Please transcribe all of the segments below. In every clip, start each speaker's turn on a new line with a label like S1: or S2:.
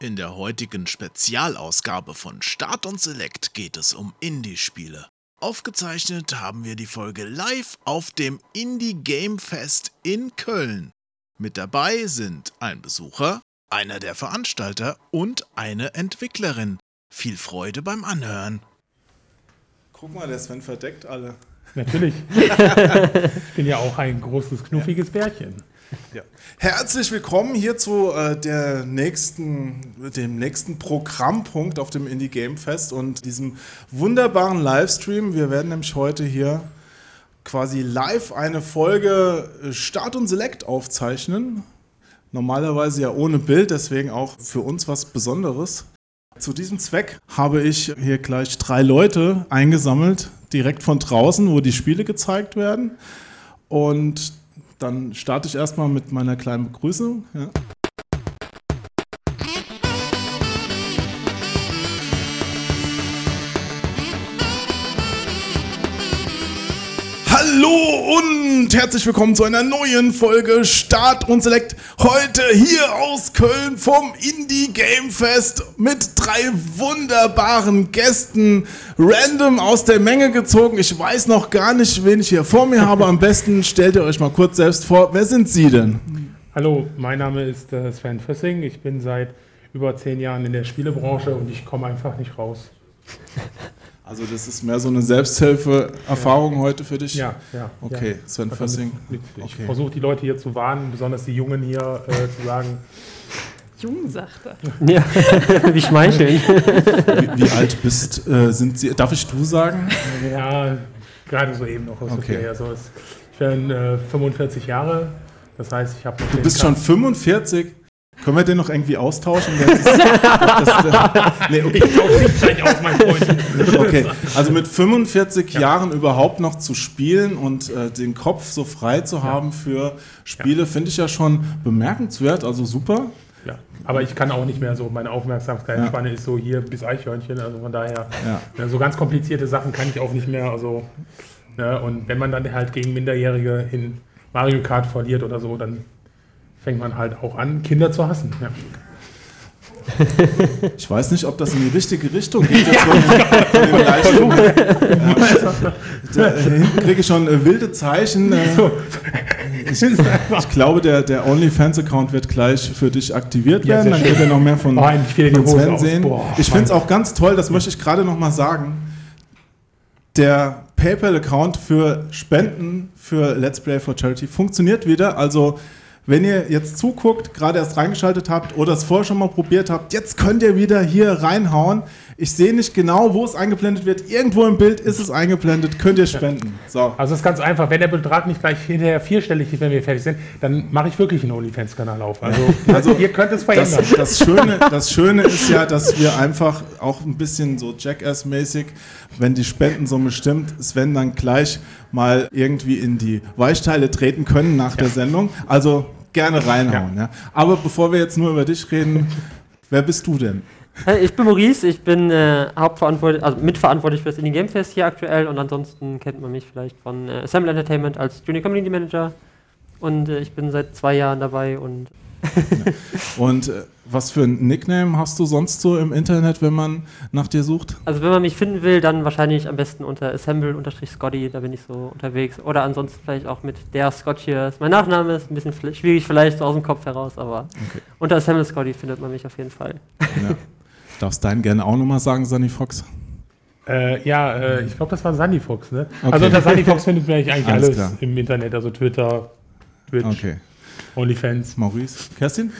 S1: In der heutigen Spezialausgabe von Start und Select geht es um Indie-Spiele. Aufgezeichnet haben wir die Folge live auf dem Indie Game Fest in Köln. Mit dabei sind ein Besucher, einer der Veranstalter und eine Entwicklerin. Viel Freude beim Anhören.
S2: Guck mal, der Sven verdeckt alle.
S3: Natürlich. ich bin ja auch ein großes, knuffiges Bärchen.
S2: Ja. Herzlich willkommen hier zu äh, der nächsten, dem nächsten Programmpunkt auf dem Indie Game Fest und diesem wunderbaren Livestream. Wir werden nämlich heute hier quasi live eine Folge Start und Select aufzeichnen. Normalerweise ja ohne Bild, deswegen auch für uns was Besonderes. Zu diesem Zweck habe ich hier gleich drei Leute eingesammelt, direkt von draußen, wo die Spiele gezeigt werden. Und dann starte ich erstmal mit meiner kleinen Begrüßung. Ja. Hallo und herzlich willkommen zu einer neuen Folge Start und Select. Heute hier aus Köln vom Indie Game Fest mit drei wunderbaren Gästen, random aus der Menge gezogen. Ich weiß noch gar nicht, wen ich hier vor mir habe. Am besten stellt ihr euch mal kurz selbst vor. Wer sind Sie denn?
S3: Hallo, mein Name ist äh, Sven Fössing. Ich bin seit über zehn Jahren in der Spielebranche und ich komme einfach nicht raus.
S2: Also das ist mehr so eine Selbsthilfe-Erfahrung ja. heute für dich?
S3: Ja, ja.
S2: Okay,
S3: ja.
S2: Sven Fössing.
S3: Ich okay. versuche die Leute hier zu warnen, besonders die Jungen hier äh, zu sagen.
S4: Jung, sagt er.
S5: Ja, wie schmeicheln.
S2: Wie, wie, alt bist, äh, sind Sie? Darf ich du sagen?
S3: Ja, gerade so eben noch.
S2: Okay.
S3: Ja, so ist, ich bin äh, 45 Jahre, das heißt, ich habe
S2: Du bist schon 45? Können wir den noch irgendwie austauschen? Das, das, das,
S3: nee, okay. Ich tausche nicht gleich aus, mein Freund.
S2: Okay, also mit 45 ja. Jahren überhaupt noch zu spielen und äh, den Kopf so frei zu haben für Spiele, finde ich ja schon bemerkenswert, also super.
S3: Ja, aber ich kann auch nicht mehr so, meine Aufmerksamkeitsspanne ja. ist so hier bis Eichhörnchen, also von daher, ja. so ganz komplizierte Sachen kann ich auch nicht mehr, also, ne, und wenn man dann halt gegen Minderjährige in Mario Kart verliert oder so, dann fängt man halt auch an, Kinder zu hassen. Ja.
S2: Ich weiß nicht, ob das in die richtige Richtung geht. Jetzt von von. Da hinten kriege ich schon äh, wilde Zeichen. Äh, ich, ich, glaube, der, der OnlyFans-Account wird gleich für dich aktiviert werden. Dann wird er noch mehr von,
S3: oh,
S2: von Sven sehen. Ich finde es auch ganz toll, das möchte ich gerade noch mal sagen. Der PayPal-Account für Spenden für Let's Play for Charity funktioniert wieder. Also wenn ihr jetzt zuguckt, gerade erst reingeschaltet habt oder es vorher schon mal probiert habt, jetzt könnt ihr wieder hier reinhauen. Ich sehe nicht genau, wo es eingeblendet wird. Irgendwo im Bild ist es eingeblendet, könnt ihr spenden.
S3: So. Also es ist ganz einfach. Wenn der Betrag nicht gleich hinterher vierstellig ist, wenn wir fertig sind, dann mache ich wirklich einen OnlyFans-Kanal auf. Also, also ihr könnt es verändern.
S2: Das, das, Schöne, das Schöne ist ja, dass wir einfach auch ein bisschen so Jackass-mäßig, wenn die Spendensumme stimmt, Sven dann gleich mal irgendwie in die Weichteile treten können nach ja. der Sendung. Also gerne reinhauen. Ja. ja. Aber bevor wir jetzt nur über dich reden, wer bist du denn?
S5: Ich bin Maurice, ich bin äh, hauptverantwortlich, also mitverantwortlich für das Indie Game Fest hier aktuell und ansonsten kennt man mich vielleicht von äh, Assemble Entertainment als Junior Community Manager und äh, ich bin seit zwei Jahren dabei und
S2: und äh, was für ein Nickname hast du sonst so im Internet, wenn man nach dir sucht?
S5: Also wenn man mich finden will, dann wahrscheinlich am besten unter assemble-scotty, da bin ich so unterwegs. Oder ansonsten vielleicht auch mit der Scott hier. Mein Nachname ist ein bisschen schwierig vielleicht so aus dem Kopf heraus, aber okay. unter assemble scotty findet man mich auf jeden Fall.
S2: Ja. Darfst deinen gerne auch nochmal sagen, Sunny Fox?
S3: Äh, ja, äh, ich glaube, das war Sunny Fox, ne? Okay. Also unter Sunny Fox findet man eigentlich alles, alles im Internet, also Twitter, Twitch.
S2: Okay.
S3: OnlyFans.
S2: Maurice. Kerstin?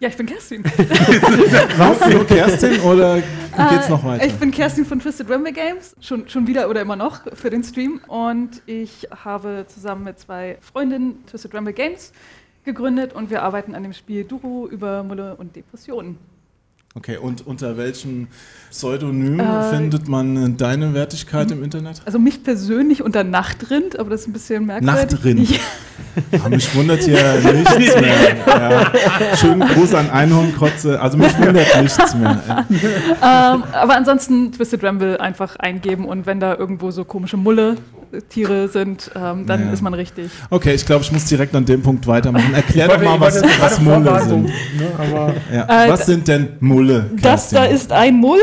S4: Ja, ich bin Kerstin.
S2: Was? Nur Kerstin oder geht's noch weiter?
S4: Ich bin Kerstin von Twisted Ramble Games, schon, schon wieder oder immer noch für den Stream. Und ich habe zusammen mit zwei Freundinnen Twisted Ramble Games gegründet und wir arbeiten an dem Spiel Duro über Mulle und Depressionen.
S2: Okay, und unter welchem Pseudonym äh, findet man deine Wertigkeit im Internet?
S4: Also mich persönlich unter Nachtrind, aber das ist ein bisschen merkwürdig.
S2: Nachtrind? Ja. Ah, mich wundert hier nichts mehr. Ja. Schönen Gruß an Einhornkotze, also mich wundert nichts mehr.
S4: ähm, aber ansonsten Twisted Ramble einfach eingeben und wenn da irgendwo so komische Mulle Tiere sind, ähm, dann
S2: Ja.
S4: ist man richtig.
S2: Okay, ich glaube, ich muss direkt an dem Punkt weitermachen. Erklär doch mal, was, was Mulle sind.
S3: Ne, aber
S2: Ja.
S4: Äh,
S2: was sind denn Mulle?
S4: Das da ist ein Mull.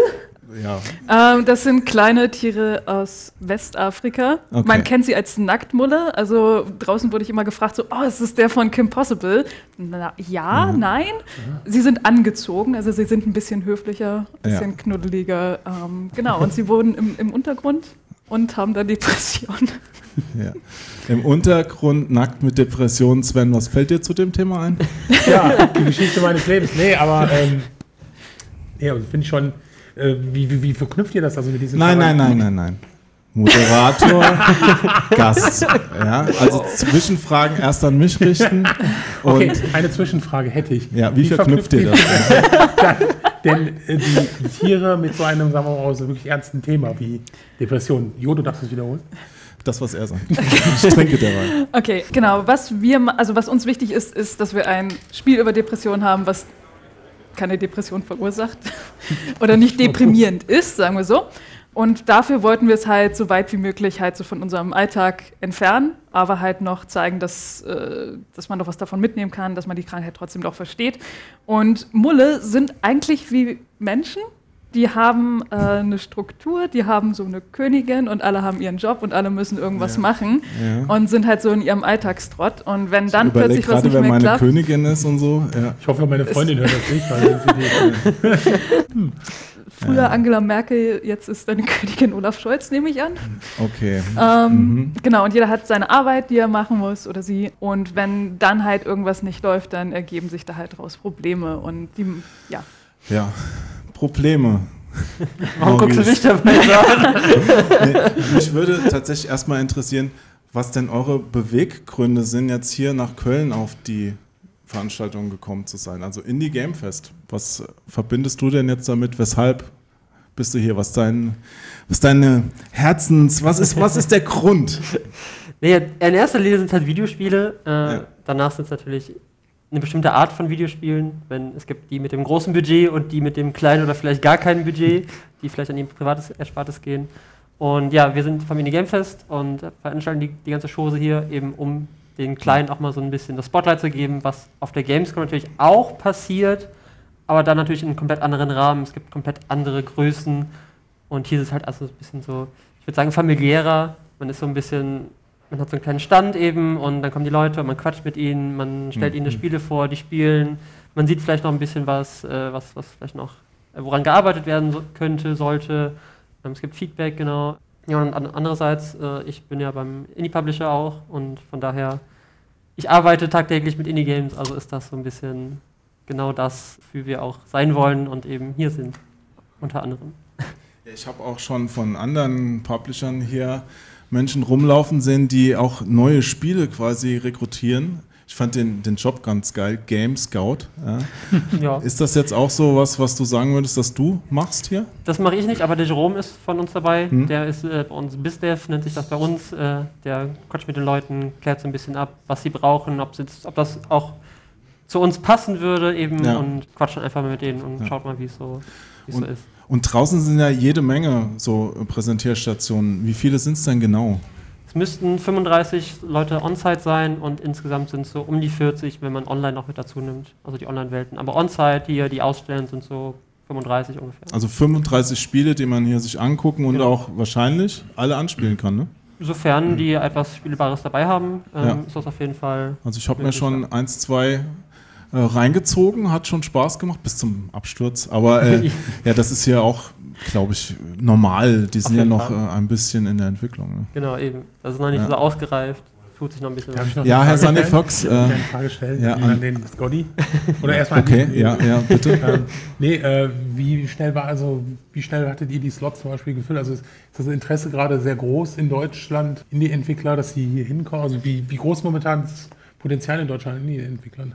S2: Ja.
S4: Ähm, das sind kleine Tiere aus Westafrika.
S2: Okay.
S4: Man kennt sie als Nacktmulle. Also draußen wurde ich immer gefragt, so, oh, ist das der von Kim Possible? Na, ja, nein. Sie sind angezogen, also sie sind ein bisschen höflicher, ein bisschen
S2: Ja.
S4: knuddeliger. Ähm, genau, und sie wohnen im, im Untergrund und haben dann Depressionen.
S2: Ja. Im Untergrund nackt mit Depressionen. Sven, was fällt dir zu dem Thema ein?
S3: ja, die Geschichte meines Lebens. Nee, aber ähm, ja, finde ich schon, äh, wie, wie, wie verknüpft ihr das also mit diesem
S2: Nein, nein, nein, nein, nein. Moderator, Gast. Ja, also Zwischenfragen erst an mich richten. Und
S3: Okay, eine Zwischenfrage hätte ich.
S2: ja, wie, verknüpft ihr das?
S3: Denn äh, die, die Tiere mit so einem, sagen wir mal, so wirklich ernsten Thema wie Depression. Jo, du darfst es wiederholen.
S2: Das, was er sagt. Ich trinke dabei.
S4: Okay, genau. Was wir, also was uns wichtig ist, ist, dass wir ein Spiel über Depressionen haben, was keine Depression verursacht oder nicht deprimierend ist, sagen wir so. Und dafür wollten wir es halt so weit wie möglich halt so von unserem Alltag entfernen, aber halt noch zeigen, dass, äh, dass man doch was davon mitnehmen kann, dass man die Krankheit trotzdem doch versteht. Und Mulle sind eigentlich wie Menschen. Die haben äh, eine Struktur, die haben so eine Königin und alle haben ihren Job und alle müssen irgendwas
S2: Ja.
S4: machen
S2: Ja.
S4: und sind halt so in ihrem Alltagstrott. Und wenn dann plötzlich was
S2: gerade,
S4: nicht
S2: wer
S4: mehr
S2: meine
S4: klappt,
S2: Königin ist und so. Ja.
S3: Ich hoffe, meine Freundin hört das nicht, weil sie die,
S4: früher
S2: Ja.
S4: Angela Merkel, jetzt ist deine Königin Olaf Scholz, nehme ich an.
S2: Okay.
S4: Ähm,
S2: Mhm.
S4: Genau, und jeder hat seine Arbeit, die er machen muss oder sie. Und wenn dann halt irgendwas nicht läuft, dann ergeben sich da halt raus Probleme. Und die, ja.
S2: Ja. Probleme.
S5: Warum guckst du mich dabei so an?
S2: Nee, mich würde tatsächlich erstmal interessieren, was denn eure Beweggründe sind, jetzt hier nach Köln auf die Veranstaltung gekommen zu sein. Also Indie Game Fest. Was verbindest du denn jetzt damit? Weshalb bist du hier? Was dein, was deine Herzens, was ist, was ist der Grund?
S5: Nee, in erster Linie sind es halt Videospiele. Äh,
S2: Ja.
S5: Danach sind es natürlich eine bestimmte Art von Videospielen. Wenn, es gibt die mit dem großen Budget und die mit dem kleinen oder vielleicht gar keinem Budget, die vielleicht an ihr privates Erspartes gehen. Und ja, wir sind vom Indie Game Fest und veranstalten die, die ganze Chose hier eben, um den Kleinen auch mal so ein bisschen das Spotlight zu geben, was auf der Gamescom natürlich auch passiert, aber dann natürlich in einem komplett anderen Rahmen. Es gibt komplett andere Größen und hier ist es halt also ein bisschen so, ich würde sagen, familiärer. Man ist so ein bisschen, man hat so einen kleinen Stand eben und dann kommen die Leute und man quatscht mit ihnen, man stellt ihnen die Spiele vor, die spielen. Man sieht vielleicht noch ein bisschen was, äh, was, was vielleicht noch, äh, woran gearbeitet werden könnte, sollte. Ähm, es gibt Feedback, genau. Ja, und an, andererseits, äh, ich bin ja beim Indie-Publisher auch und von daher, ich arbeite tagtäglich mit Indie-Games, also ist das so ein bisschen genau das, wofür wir auch sein wollen und eben hier sind, unter anderem.
S2: Ich habe auch schon von anderen Publishern hier Menschen rumlaufen sehen, die auch neue Spiele quasi rekrutieren. Ich fand den, den Job ganz geil, Game Scout. Ja.
S5: Ja.
S2: Ist das jetzt auch so was, was du sagen würdest, dass du machst hier?
S5: Das mache ich nicht, aber der Jerome ist von uns dabei.
S2: Hm.
S5: Der ist äh, bei uns BizDev, nennt sich das bei uns. Äh, der quatscht mit den Leuten, klärt so ein bisschen ab, was sie brauchen, ob, sie das, ob das auch zu uns passen würde eben
S2: Ja.
S5: und quatscht dann einfach mal mit denen und
S2: Ja.
S5: schaut mal, wie es so, es so ist.
S2: Und draußen sind ja jede Menge so Präsentierstationen. Wie viele sind es denn genau?
S5: Es müssten 35 Leute on-site sein und insgesamt sind es so um die 40, wenn man online noch mit dazu nimmt, also die Online-Welten. Aber on-site hier, die ausstellen, sind so 35 ungefähr.
S2: Also 35 Spiele, die man hier sich angucken und
S5: Genau.
S2: auch wahrscheinlich alle anspielen kann. Ne?
S5: Sofern die etwas Spielbares dabei haben, ähm,
S2: Ja.
S5: ist das auf jeden Fall.
S2: Also ich habe mir schon eins, zwei äh, reingezogen, hat schon Spaß gemacht bis zum Absturz. Aber äh, ja, das ist hier auch, glaube ich, normal. Die sind ja noch äh, ein bisschen in der Entwicklung. Ne?
S5: Genau, eben. Das ist noch nicht
S2: Ja.
S5: so ausgereift. Tut sich noch ein bisschen
S3: Darf
S5: was.
S3: ich noch
S2: Ja, Herr Sunny? Fox.
S3: Ich
S2: Äh,
S3: eine Frage stellen
S2: ja,
S3: an, den Scotty? Oder erstmal
S2: okay,
S3: an die,
S2: ja, ja, bitte.
S3: Ähm, nee, äh, wie schnell war also, wie schnell hattet ihr die Slots zum Beispiel gefüllt? Also ist das Interesse gerade sehr groß in Deutschland, in die Entwickler, dass sie hier hinkommen? Also wie, wie groß momentan ist das Potenzial in Deutschland in die Entwicklern?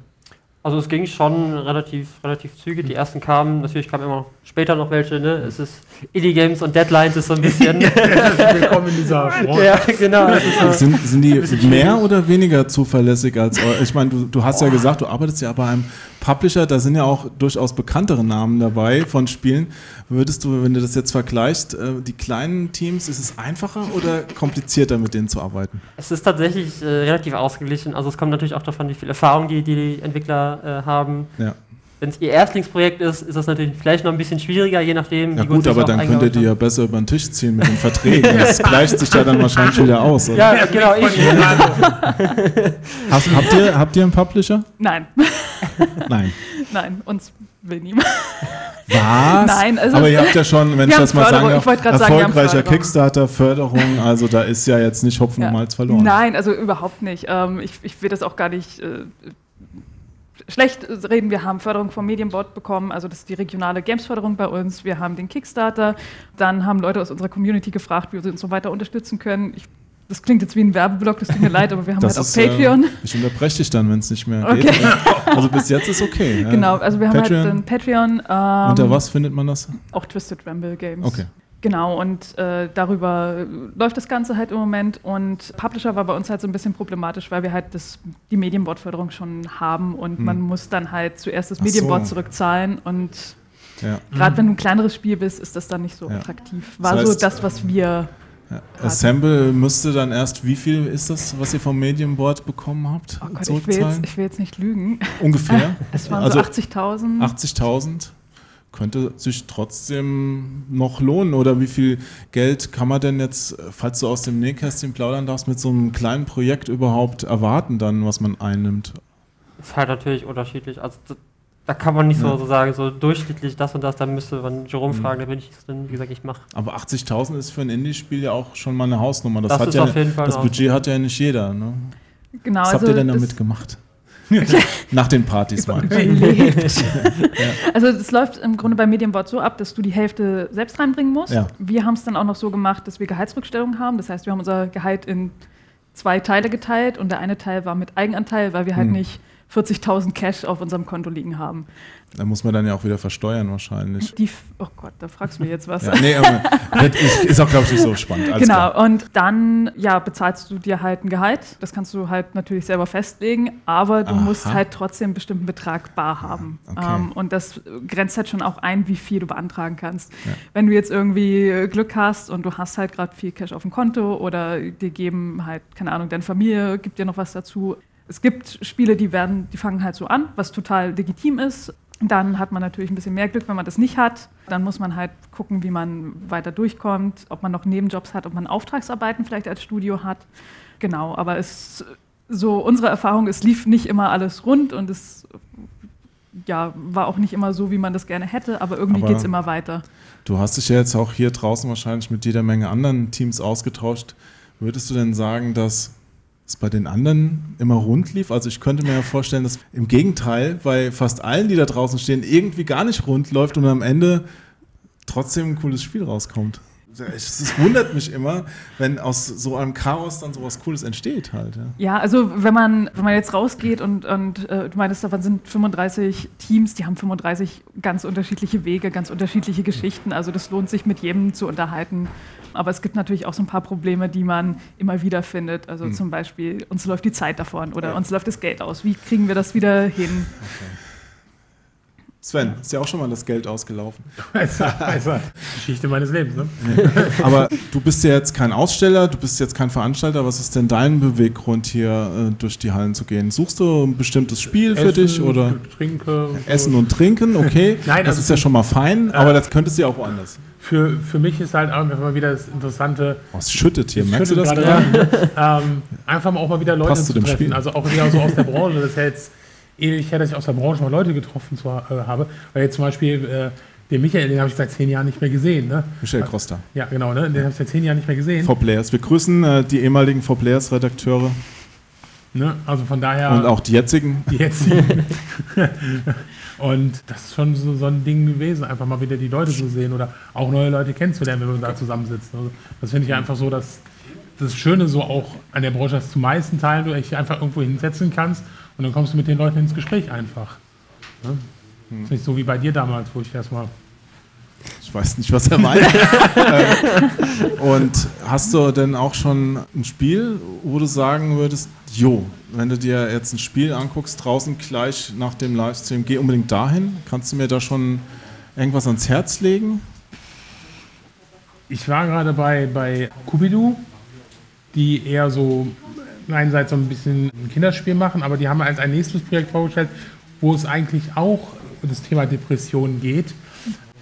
S5: Also es ging schon relativ, relativ zügig. Die ersten kamen, natürlich kamen immer später noch welche, ne? Es ist Indie-Games und Deadlines ist so ein bisschen.
S3: Willkommen in dieser Branche.
S5: ja, genau. So.
S2: Sind, sind die mehr
S5: schwierig.
S2: oder weniger zuverlässig als eu- Ich meine, du, du hast ja gesagt, du arbeitest ja bei einem Publisher, da sind ja auch durchaus bekanntere Namen dabei von Spielen. Würdest du, wenn du das jetzt vergleichst, äh, die kleinen Teams, ist es einfacher oder komplizierter, mit denen zu arbeiten?
S5: Es ist tatsächlich äh, relativ ausgeglichen. Also es kommt natürlich auch davon, wie viel Erfahrung die, die Entwickler äh, haben.
S2: Ja.
S5: Wenn es ihr Erstlingsprojekt ist, ist das natürlich vielleicht noch ein bisschen schwieriger, je nachdem,
S2: Ja
S5: wie
S2: gut,
S5: es
S2: aber dann könnt ihr die ja besser über den Tisch ziehen mit den Verträgen. Das gleicht sich ja dann wahrscheinlich wieder aus. Oder?
S5: Ja, genau. Ich.
S2: Hast, habt, ihr, habt ihr einen Publisher?
S4: Nein,
S2: Nein.
S4: nein, uns will niemand.
S2: Was?
S4: Nein, also-
S2: aber ihr habt ja schon, wenn ich das mal
S4: Förderung.
S2: sagen darf,
S4: sagen,
S2: erfolgreicher
S4: Förderung.
S2: Kickstarter-Förderung, also da ist ja jetzt nicht Hopfen und
S4: Ja.
S2: Malz verloren.
S4: Nein, also überhaupt nicht. Ähm, ich, ich will das auch gar nicht äh, schlecht reden. Wir haben Förderung vom Medienbot bekommen, also das ist die regionale Games-Förderung bei uns. Wir haben den Kickstarter. Dann haben Leute aus unserer Community gefragt, wie wir uns so weiter unterstützen können. Ich, das klingt jetzt wie ein Werbeblock, das tut mir leid, aber wir haben
S2: Das
S4: halt
S2: ist,
S4: auf Patreon.
S2: Äh, ich unterbreche dich dann, wenn es nicht mehr
S4: Okay.
S2: geht. Also bis jetzt ist okay.
S4: Genau, also wir haben
S2: Patreon.
S4: halt ein Patreon. Ähm,
S2: Unter was findet man das?
S4: Auch Twisted Ramble Games.
S2: Okay.
S4: Genau, und äh, darüber läuft das Ganze halt im Moment. Und Publisher war bei uns halt so ein bisschen problematisch, weil wir halt das, die Medienbot-Förderung schon haben und man muss dann halt zuerst das
S2: Hm. Ach so.
S4: Zurückzahlen. Und
S2: Ja.
S4: gerade wenn du ein kleineres Spiel bist, ist das dann nicht so
S2: Ja.
S4: attraktiv.
S2: Das
S4: War so
S2: heißt,
S4: das, was wir.
S2: Ja. Assemble müsste dann erst, wie viel ist das, was ihr vom Medienboard bekommen habt?
S4: Oh Gott, ich will, jetzt, ich will jetzt nicht lügen.
S2: Ungefähr.
S4: Es waren
S2: Also
S4: so 80.000.
S2: 80.000 könnte sich trotzdem noch lohnen. Oder wie viel Geld kann man denn jetzt, falls du aus dem Nähkästchen plaudern darfst, mit so einem kleinen Projekt überhaupt erwarten, dann, was man einnimmt?
S5: ist halt natürlich unterschiedlich. Also da, kann man nicht
S2: Ja.
S5: so, so sagen, so durchschnittlich das und das, da müsste man Jerome
S2: Mhm.
S5: fragen, da bin ich es dann, wie gesagt, ich mache.
S2: Aber 80.000 ist für ein Indie-Spiel ja auch schon mal eine Hausnummer. Das,
S5: Das
S2: hat
S5: ist
S2: ja,
S5: auf jeden Fall
S2: das Budget hat ja nicht jeder. Ne?
S4: Genau,
S2: Was
S4: also
S2: habt ihr denn
S4: das-
S2: damit gemacht? Nach den Partys mal.
S4: Also es läuft im Grunde bei Medienbot so ab, dass du die Hälfte selbst reinbringen musst.
S2: Ja.
S4: Wir haben es dann auch noch so gemacht, dass wir Gehaltsrückstellungen haben. Das heißt, wir haben unser Gehalt in zwei Teile geteilt und der eine Teil war mit Eigenanteil, weil wir halt
S2: Hm.
S4: nicht 40.000 Cash auf unserem Konto liegen haben.
S2: Da muss man dann ja auch wieder versteuern wahrscheinlich.
S4: Die, oh Gott, da fragst du mir jetzt was.
S2: Ja, nee, ist, ist auch, glaube ich, nicht so spannend. Alles
S4: genau,
S2: klar.
S4: und dann ja, bezahlst du dir halt ein Gehalt. Das kannst du halt natürlich selber festlegen, aber du
S2: Aha.
S4: musst halt trotzdem einen bestimmten Betrag bar haben.
S2: Okay.
S4: Ähm, und das grenzt halt schon auch ein, wie viel du beantragen kannst.
S2: Ja.
S4: Wenn du jetzt irgendwie Glück hast und du hast halt gerade viel Cash auf dem Konto oder dir geben halt, keine Ahnung, deine Familie gibt dir noch was dazu. Es gibt Spiele, die werden, die fangen halt so an, was total legitim ist. Dann hat man natürlich ein bisschen mehr Glück, wenn man das nicht hat. Dann muss man halt gucken, wie man weiter durchkommt, ob man noch Nebenjobs hat, ob man Auftragsarbeiten vielleicht als Studio hat. Genau, aber es so unsere Erfahrung, es lief nicht immer alles rund und es ja, war auch nicht immer so, wie man das gerne hätte, aber irgendwie geht es immer weiter.
S2: Du hast dich ja jetzt auch hier draußen wahrscheinlich mit jeder Menge anderen Teams ausgetauscht. Würdest du denn sagen, dass es bei den anderen immer rund lief? Also ich könnte mir ja vorstellen, dass im Gegenteil bei fast allen, die da draußen stehen, irgendwie gar nicht rund läuft und am Ende trotzdem ein cooles Spiel rauskommt. Es wundert mich immer, wenn aus so einem Chaos dann sowas Cooles entsteht halt. Ja.
S4: Ja, also wenn man, wenn man jetzt rausgeht und, und äh, du meinst, davon sind 35 Teams, die haben 35 ganz unterschiedliche Wege, ganz unterschiedliche Geschichten. Also das lohnt sich mit jedem zu unterhalten. Aber es gibt natürlich auch so ein paar Probleme, die man immer wieder findet. Also zum Beispiel, uns läuft die Zeit davon oder
S2: Ja.
S4: uns läuft das Geld aus. Wie kriegen wir das wieder hin?
S2: Sven, ist ja auch schon mal das Geld ausgelaufen.
S3: Also, Geschichte meines Lebens, ne?
S2: Aber du bist ja jetzt kein Aussteller, du bist jetzt kein Veranstalter. Was ist denn dein Beweggrund, hier äh, durch die Hallen zu gehen? Suchst du ein bestimmtes Spiel für dich oder
S3: Trinke.
S2: Essen und Trinken? Okay,
S3: Nein,
S2: das
S3: also
S2: ist ja schon mal fein, aber das könntest du ja auch woanders.
S3: Für, für mich ist halt einfach mal wieder das Interessante,
S2: Oh, es schüttet hier, merkst du das gerade?
S3: gerade, ähm, einfach mal auch mal wieder Leute
S2: Passt zu
S3: zu treffen.
S2: Spiel.
S3: Also auch wieder so aus der Branche. Das ist ja jetzt ewig her, dass ich aus der Branche mal Leute getroffen zu, äh, habe. Weil jetzt zum Beispiel äh, den Michael, den habe ich seit zehn Jahren nicht mehr gesehen. Ne?
S2: Michael Costa.
S3: Ja, genau, ne? den habe ich seit zehn Jahren nicht mehr gesehen.
S2: For Players. Wir grüßen äh, die ehemaligen For Players Redakteure
S3: Ne? Also von daher.
S2: und auch die jetzigen.
S3: die jetzt. und das ist schon so, so ein Ding gewesen, einfach mal wieder die Leute zu sehen oder auch neue Leute kennenzulernen, wenn man da zusammensitzt. Also das finde ich einfach so, dass das Schöne so auch an der Branche, dass zu meisten Teilen du dich einfach irgendwo hinsetzen kannst und dann kommst du mit den Leuten ins Gespräch einfach. Ne? Das ist nicht so wie bei dir damals, wo ich erstmal
S2: Ich weiß nicht, was er meint. Äh, und hast du denn auch schon ein Spiel, wo du sagen würdest, jo, wenn du dir jetzt ein Spiel anguckst, draußen gleich nach dem Livestream, geh unbedingt dahin. Kannst du mir da schon irgendwas ans Herz legen?
S3: Ich war gerade bei, bei Kubidu, die eher so einerseits so ein bisschen ein Kinderspiel machen, aber die haben als ein nächstes Projekt vorgestellt, wo es eigentlich auch das Thema Depression geht.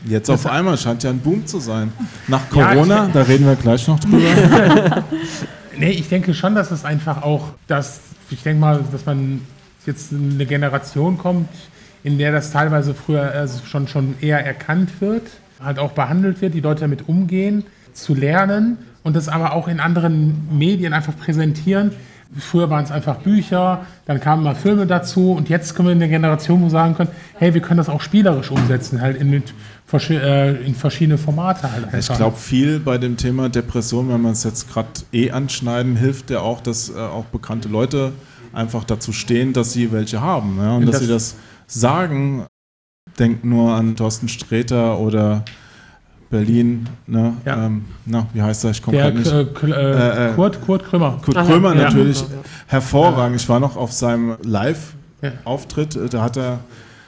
S2: Jetzt auf einmal scheint ja ein Boom zu sein. Nach Corona, ja, da reden wir gleich noch drüber.
S3: nee, ich denke schon, dass es einfach auch, dass ich denke mal, dass man jetzt eine Generation kommt, in der das teilweise früher also schon, schon eher erkannt wird, halt auch behandelt wird, die Leute damit umgehen, zu lernen und das aber auch in anderen Medien einfach präsentieren, Früher waren es einfach Bücher, dann kamen mal Filme dazu und jetzt können wir in der Generation, wo sagen können, hey, wir können das auch spielerisch umsetzen, halt in, äh, in verschiedene Formate halt
S2: einfach. Ich glaube, viel bei dem Thema Depression, wenn man es jetzt gerade eh anschneiden, hilft ja auch, dass äh, auch bekannte Leute einfach dazu stehen, dass sie welche haben ja, und, und dass das sie das sagen. Denkt nur an Thorsten Sträter oder Berlin, ne? Ja. Ähm, na, wie heißt er? Ich komme gerade nicht. Äh,
S3: äh, äh, Kurt, Kurt Krümmer.
S2: Kurt Aha, Krümmer ja. natürlich. Ja. Hervorragend. Ich war noch auf seinem Live-Auftritt. Da hat er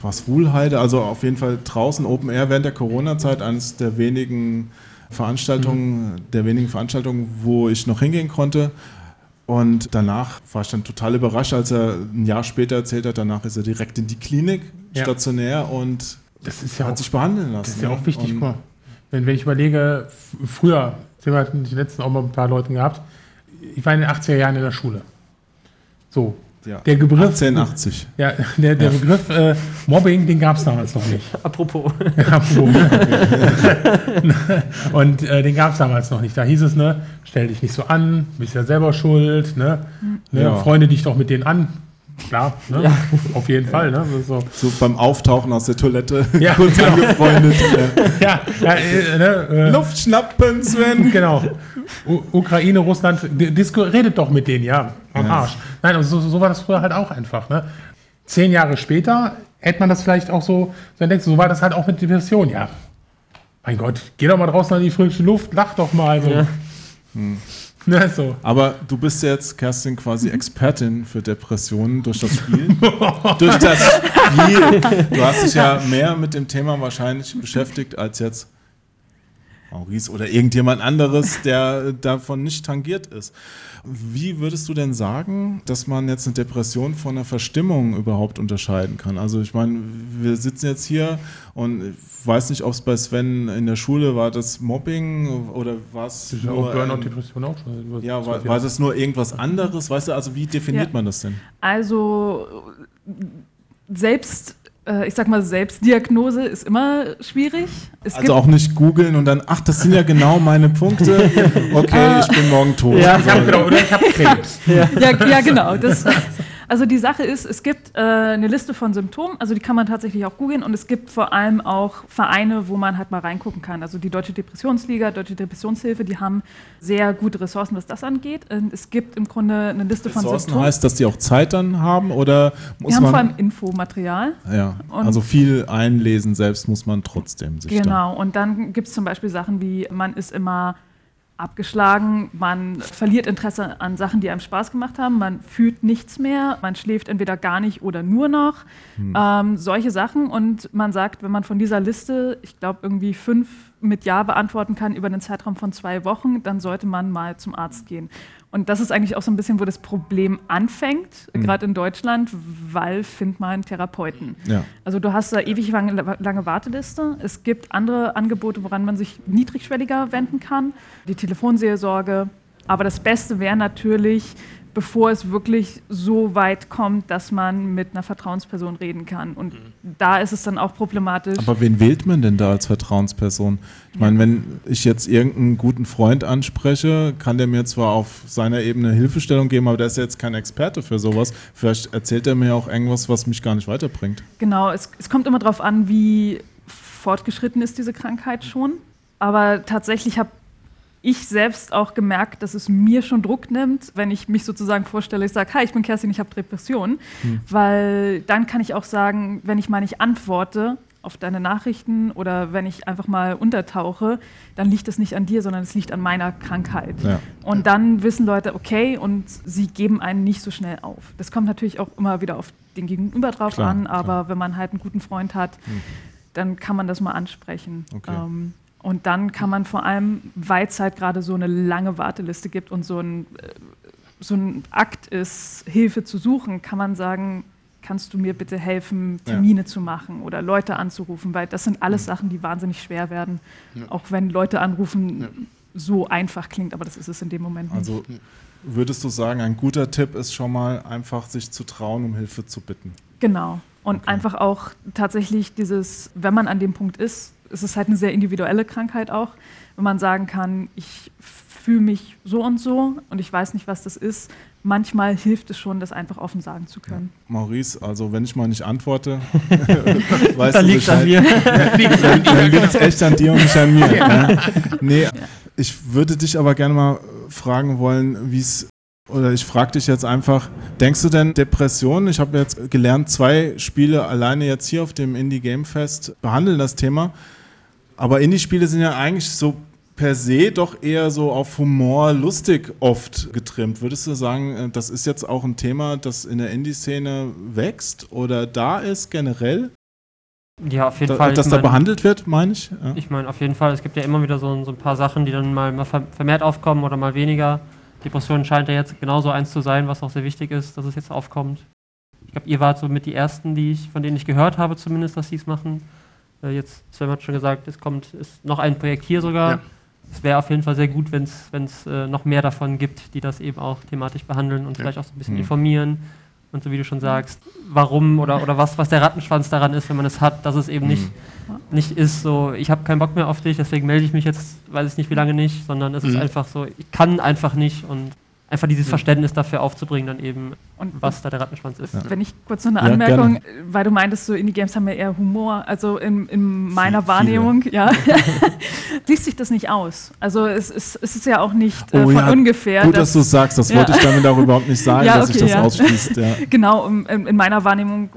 S2: was Wuhlheide, also auf jeden Fall draußen Open Air während der Corona-Zeit, eines der wenigen Veranstaltungen, mhm. der wenigen Veranstaltungen, wo ich noch hingehen konnte. Und danach war ich dann total überrascht, als er ein Jahr später erzählt hat, danach ist er direkt in die Klinik, stationär und
S3: ja
S2: hat
S3: auch,
S2: sich behandeln lassen.
S3: Das ist ja auch wichtig. Und, wenn, wenn ich überlege, früher, wir hatten die letzten auch mal ein paar Leute gehabt, ich war in den 80er Jahren in der Schule. So.
S2: Ja. Der Begriff, 1880.
S3: Ja, der, der ja. Begriff äh, Mobbing, den gab es damals noch nicht.
S5: Apropos.
S3: Apropos. Und äh, den gab es damals noch nicht. Da hieß es, ne, stell dich nicht so an, bist ja selber schuld, ne? ne ja. Freunde dich doch mit denen an, Klar, ne? ja. auf jeden Fall. Ne?
S2: So. so. beim Auftauchen aus der Toilette ja, kurz genau. angefreundet.
S3: ja, ja äh, ne,
S2: äh, Luft schnappen, Sven.
S3: Genau. U Ukraine, Russland, Disco, redet doch mit denen, ja, am ja. Arsch. Nein, also so, so, war das früher halt auch einfach. Ne? Zehn Jahre später hätte man das vielleicht auch so, dann denkst du, so war das halt auch mit Depression. Ja, mein Gott, geh doch mal draußen an die frische Luft, lach doch mal. So. Ja.
S2: Hm. Na, so. Aber du bist jetzt, Kerstin, quasi Expertin für Depressionen durch das Spiel. durch das Spiel. Du hast dich ja mehr mit dem Thema wahrscheinlich beschäftigt als jetzt Maurice oder irgendjemand anderes, der davon nicht tangiert ist. Wie würdest du denn sagen, dass man jetzt eine Depression von einer Verstimmung überhaupt unterscheiden kann? Also ich meine, wir sitzen jetzt hier und ich weiß nicht, ob es bei Sven in der Schule war das Mobbing oder war es nur... Burnout, Depression auch schon. Ja, war, war das nur irgendwas anderes? Weißt du, also wie definiert ja. man das denn?
S4: Also selbst ich sag mal, Selbstdiagnose ist immer schwierig.
S2: Es also auch nicht googeln und dann, ach, das sind ja genau meine Punkte. Okay, ich bin morgen tot.
S3: Ja, ich habe genau, oder ich habe Krebs.
S4: Ja. ja, ja, genau. Das, also die Sache ist, es gibt äh, eine Liste von Symptomen, also die kann man tatsächlich auch googeln und es gibt vor allem auch Vereine, wo man halt mal reingucken kann. Also die Deutsche Depressionsliga, Deutsche Depressionshilfe, die haben sehr gute Ressourcen, was das angeht. Und es gibt im Grunde eine Liste
S2: Ressourcen
S4: von
S2: Symptomen. heißt, dass die auch Zeit dann haben oder
S4: muss die haben man vor allem Infomaterial.
S2: Ja, also viel einlesen selbst muss man trotzdem
S4: sich Genau, und dann gibt es zum Beispiel Sachen wie, man ist immer abgeschlagen, man verliert Interesse an Sachen, die einem Spaß gemacht haben, man fühlt nichts mehr, man schläft entweder gar nicht oder nur noch, hm. ähm, solche Sachen. Und man sagt, wenn man von dieser Liste, ich glaube, irgendwie fünf mit Ja beantworten kann über einen Zeitraum von zwei Wochen, dann sollte man mal zum Arzt gehen. Und das ist eigentlich auch so ein bisschen, wo das Problem anfängt, mhm. gerade in Deutschland, weil findet man Therapeuten. Ja. Also du hast da ewig lange, lange Warteliste. Es gibt andere Angebote, woran man sich niedrigschwelliger wenden kann. Die Telefonseelsorge. Aber das Beste wäre natürlich, bevor es wirklich so weit kommt, dass man mit einer Vertrauensperson reden kann. Und mhm. da ist es dann auch problematisch.
S2: Aber wen wählt man denn da als Vertrauensperson? Ich meine, wenn ich jetzt irgendeinen guten Freund anspreche, kann der mir zwar auf seiner Ebene Hilfestellung geben, aber der ist jetzt kein Experte für sowas. Vielleicht erzählt er mir auch irgendwas, was mich gar nicht weiterbringt.
S4: Genau, es, es kommt immer darauf an, wie fortgeschritten ist diese Krankheit schon. Aber tatsächlich habe ich selbst auch gemerkt, dass es mir schon Druck nimmt, wenn ich mich sozusagen vorstelle, ich sage, hi, ich bin Kerstin, ich habe Depressionen. Hm. Weil dann kann ich auch sagen, wenn ich mal nicht antworte, auf deine Nachrichten oder wenn ich einfach mal untertauche, dann liegt es nicht an dir, sondern es liegt an meiner Krankheit. Ja. Und dann wissen Leute, okay, und sie geben einen nicht so schnell auf. Das kommt natürlich auch immer wieder auf den Gegenüber drauf klar, an, aber klar. wenn man halt einen guten Freund hat, hm. dann kann man das mal ansprechen. Okay. Ähm, und dann kann man vor allem, weil es halt gerade so eine lange Warteliste gibt und so ein, äh, so ein Akt ist, Hilfe zu suchen, kann man sagen, kannst du mir bitte helfen, Termine ja. zu machen oder Leute anzurufen, weil das sind alles Sachen, die wahnsinnig schwer werden, ja. auch wenn Leute anrufen ja. so einfach klingt, aber das ist es in dem Moment
S2: nicht. Also würdest du sagen, ein guter Tipp ist schon mal einfach sich zu trauen, um Hilfe zu bitten?
S4: Genau. Und okay. einfach auch tatsächlich dieses, wenn man an dem Punkt ist, es ist halt eine sehr individuelle Krankheit auch, wenn man sagen kann, ich fühle mich so und so und ich weiß nicht, was das ist. Manchmal hilft es schon, das einfach offen sagen zu können.
S2: Ja. Maurice, also wenn ich mal nicht antworte,
S5: weißt dann liegt es an mir.
S2: dann liegt es echt an dir und nicht an mir. Ja. Nee, ja. ich würde dich aber gerne mal fragen wollen, wie es oder ich frage dich jetzt einfach, denkst du denn Depressionen? Ich habe jetzt gelernt, zwei Spiele alleine jetzt hier auf dem Indie Game Fest behandeln das Thema. Aber Indie-Spiele sind ja eigentlich so per se doch eher so auf Humor lustig oft getrimmt. Würdest du sagen, äh, das ist jetzt auch ein Thema, das in der Indie-Szene wächst oder da ist generell?
S5: Ja, auf jeden
S2: da,
S5: Fall.
S2: Dass da mein, behandelt wird, meine ich?
S5: Ja. Ich meine, auf jeden Fall. Es gibt ja immer wieder so, so, ein paar Sachen, die dann mal, mal vermehrt aufkommen oder mal weniger. Depression scheint ja jetzt genauso eins zu sein, was auch sehr wichtig ist, dass es jetzt aufkommt. Ich glaube, ihr wart so mit die Ersten, die ich, von denen ich gehört habe, zumindest, dass sie es machen. Äh, jetzt, Sven hat schon gesagt, es kommt ist noch ein Projekt hier sogar. Ja. Es wäre auf jeden Fall sehr gut, wenn es äh, noch mehr davon gibt, die das eben auch thematisch behandeln und ja. vielleicht auch so ein bisschen mhm. informieren. Und so wie du schon sagst, warum oder, oder was, was der Rattenschwanz daran ist, wenn man es hat, dass es eben mhm. nicht, nicht ist so, ich habe keinen Bock mehr auf dich, deswegen melde ich mich jetzt, weiß ich nicht wie lange nicht, sondern es mhm. ist einfach so, ich kann einfach nicht und einfach dieses Verständnis dafür aufzubringen, dann eben, und was da der Rattenschwanz ist.
S4: Wenn ich kurz noch eine Anmerkung, gerne. weil du meintest, so Indie-Games haben ja eher Humor, also in, in meiner Viele. Wahrnehmung, ja, liest sich das nicht aus. Also es, es, es ist ja auch nicht äh, oh, von ja, ungefähr.
S2: Gut, dass, dass du es sagst, das ja. wollte ich damit auch überhaupt nicht sagen, ja, okay, dass sich das ja. ausschließt.
S4: Genau, in, in meiner Wahrnehmung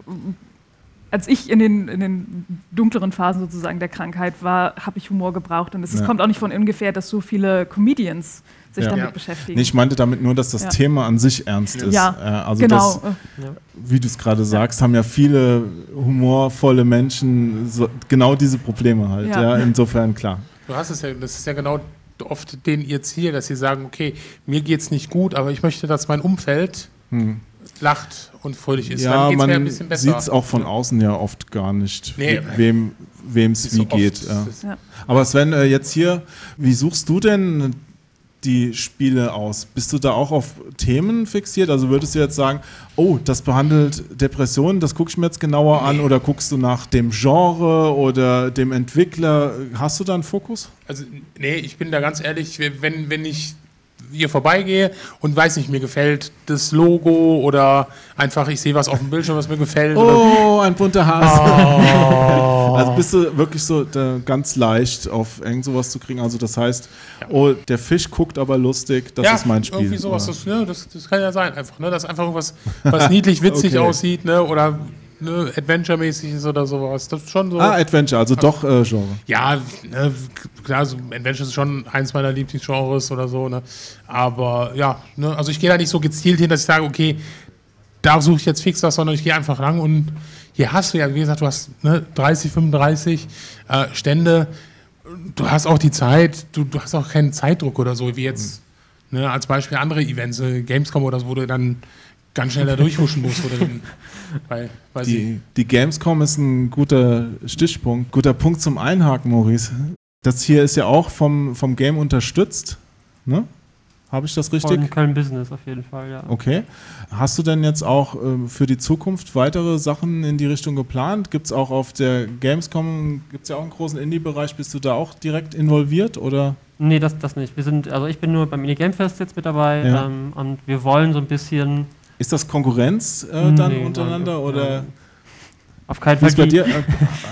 S4: als ich in den, in den dunkleren Phasen sozusagen der Krankheit war, habe ich Humor gebraucht. Und es ja. kommt auch nicht von ungefähr, dass so viele Comedians sich ja. damit ja. beschäftigen.
S2: Nee, ich meinte damit nur, dass das ja. Thema an sich ernst ist.
S4: Ja,
S2: äh, also
S4: genau. Das,
S2: wie du es gerade sagst, haben ja viele humorvolle Menschen so, genau diese Probleme halt. Ja. Insofern klar.
S3: Du hast es ja, das ist ja genau oft den jetzt hier, dass sie sagen, okay, mir geht es nicht gut, aber ich möchte, dass mein Umfeld hm. lacht und fröhlich ist.
S2: Ja, man sieht es auch von außen ja oft gar nicht, nee. wem es wie so geht. Ja. Aber Sven, äh, jetzt hier, wie suchst du denn die Spiele aus? Bist du da auch auf Themen fixiert? Also würdest du jetzt sagen, oh, das behandelt Depressionen, das gucke ich mir jetzt genauer an oder guckst du nach dem Genre oder dem Entwickler? Hast du da einen Fokus?
S3: Also, nee, ich bin da ganz ehrlich, wenn, wenn ich hier vorbeigehe und weiß nicht, mir gefällt das Logo oder einfach ich sehe was auf dem Bildschirm, was mir gefällt.
S2: Oh, ein bunter Hase. Oh. also bist du wirklich so ganz leicht auf irgend sowas zu kriegen. Also das heißt, ja. oh, der Fisch guckt aber lustig, das ja, ist mein Spiel.
S3: Irgendwie sowas, das, ne, das, das, kann ja sein einfach, ne, dass einfach irgendwas, was niedlich witzig okay. aussieht, ne, oder ne, Adventure-mäßig ist oder sowas. Das ist schon so.
S2: Ah, Adventure, also doch äh, Genre.
S3: Ja, ne, klar, so Adventure ist schon eins meiner Lieblingsgenres oder so, ne? Aber ja, ne, also ich gehe da nicht so gezielt hin, dass ich sage, okay, da suche ich jetzt fix was, sondern ich gehe einfach lang und hier hast du ja, wie gesagt, du hast ne, 30, 35 äh, Stände. Du hast auch die Zeit, du, du hast auch keinen Zeitdruck oder so, wie jetzt, mhm. ne, als Beispiel andere Events, äh, Gamescom oder so, wo du dann ganz schnell da durchhuschen musst. Oder den,
S2: weil, weil die, die Gamescom ist ein guter Stichpunkt, guter Punkt zum Einhaken, Maurice. Das hier ist ja auch vom, vom Game unterstützt. Ne? Habe ich das richtig?
S5: Von Köln Business auf jeden Fall, ja.
S2: Okay. Hast du denn jetzt auch äh, für die Zukunft weitere Sachen in die Richtung geplant? Gibt es auch auf der Gamescom, gibt es ja auch einen großen Indie-Bereich, bist du da auch direkt involviert oder?
S5: Nee, das, das nicht. Wir sind, also ich bin nur beim Indie Game Fest jetzt mit dabei ja. ähm, und wir wollen so ein bisschen
S2: ist das Konkurrenz äh, dann nee, untereinander nein, oder? Nein.
S5: Auf keinen Fall.
S2: Bei dir? Äh,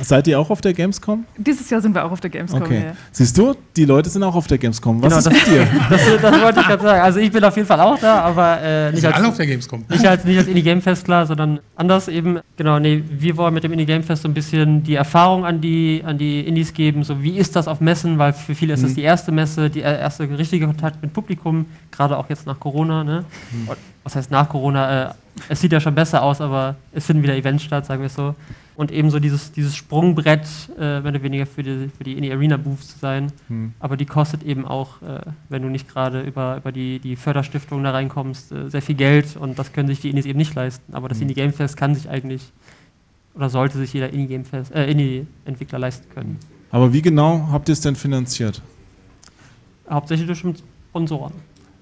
S2: seid ihr auch auf der Gamescom?
S4: Dieses Jahr sind wir auch auf der Gamescom.
S2: Okay.
S4: Ja.
S2: Siehst du, die Leute sind auch auf der Gamescom. Was
S5: Genau,
S2: ist
S5: das-
S2: mit dir?
S5: Das, das wollte ich gerade sagen. Also ich bin auf jeden Fall auch da, aber äh, nicht,
S3: sind alle auf
S5: als,
S3: der Gamescom.
S5: nicht als nicht als Indie Game Fest klar, sondern anders eben. Genau, nee, wir wollen mit dem Indie Game Fest so ein bisschen die Erfahrung an die an die Indies geben. So wie ist das auf Messen, weil für viele ist das
S2: Mhm.
S5: die erste Messe, die erste richtige Kontakt mit Publikum, gerade auch jetzt nach Corona. Ne?
S2: Mhm.
S5: Was heißt nach Corona? Äh, es sieht ja schon besser aus, aber es finden wieder Events statt, sagen wir es so. Und eben so dieses, dieses Sprungbrett, äh, mehr oder weniger für die, für die Indie Arena Booths zu sein.
S2: Hm.
S5: Aber die kostet eben auch, äh, wenn du nicht gerade über, über die, die Förderstiftung da reinkommst, äh, sehr viel Geld und das können sich die Indies eben nicht leisten. Aber das
S2: Mhm.
S5: Indie Game Fest kann sich eigentlich oder sollte sich jeder Indie Game Fest, äh, Indie Entwickler leisten können.
S2: Aber wie genau habt ihr es denn finanziert?
S5: Hauptsächlich durch Sponsoren.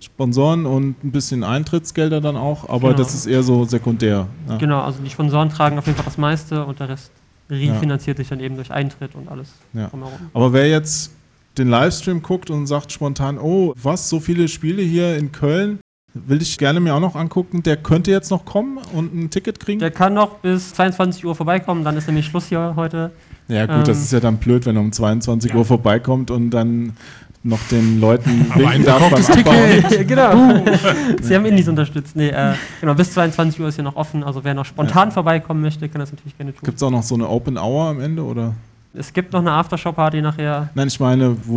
S2: Sponsoren und ein bisschen Eintrittsgelder dann auch, aber
S5: Genau.
S2: das ist eher so sekundär. Ja.
S5: Genau, also die Sponsoren tragen auf jeden Fall das meiste und der Rest
S2: Ja.
S5: refinanziert sich dann eben durch Eintritt und alles
S2: Ja.
S5: drumherum.
S2: Aber wer jetzt den Livestream guckt und sagt spontan, oh, was, so viele Spiele hier in Köln, will ich gerne mir auch noch angucken, der könnte jetzt noch kommen und ein Ticket kriegen?
S5: Der kann noch bis 22 Uhr vorbeikommen, dann ist nämlich Schluss hier heute.
S2: ja gut, das
S5: ähm,
S2: ist ja dann blöd, wenn er um 22
S3: Ja.
S2: Uhr vorbeikommt und dann noch den Leuten winken darf beim Abbauen.
S5: genau. Sie haben Indies unterstützt. Nee, äh, genau, bis 22 Uhr ist hier noch offen. Also wer noch spontan vorbeikommen möchte, kann das natürlich gerne tun.
S2: Gibt es auch noch so eine Open Hour am Ende, oder?
S5: Es gibt noch eine Aftershow-Party nachher.
S2: Nein, ich meine, wo,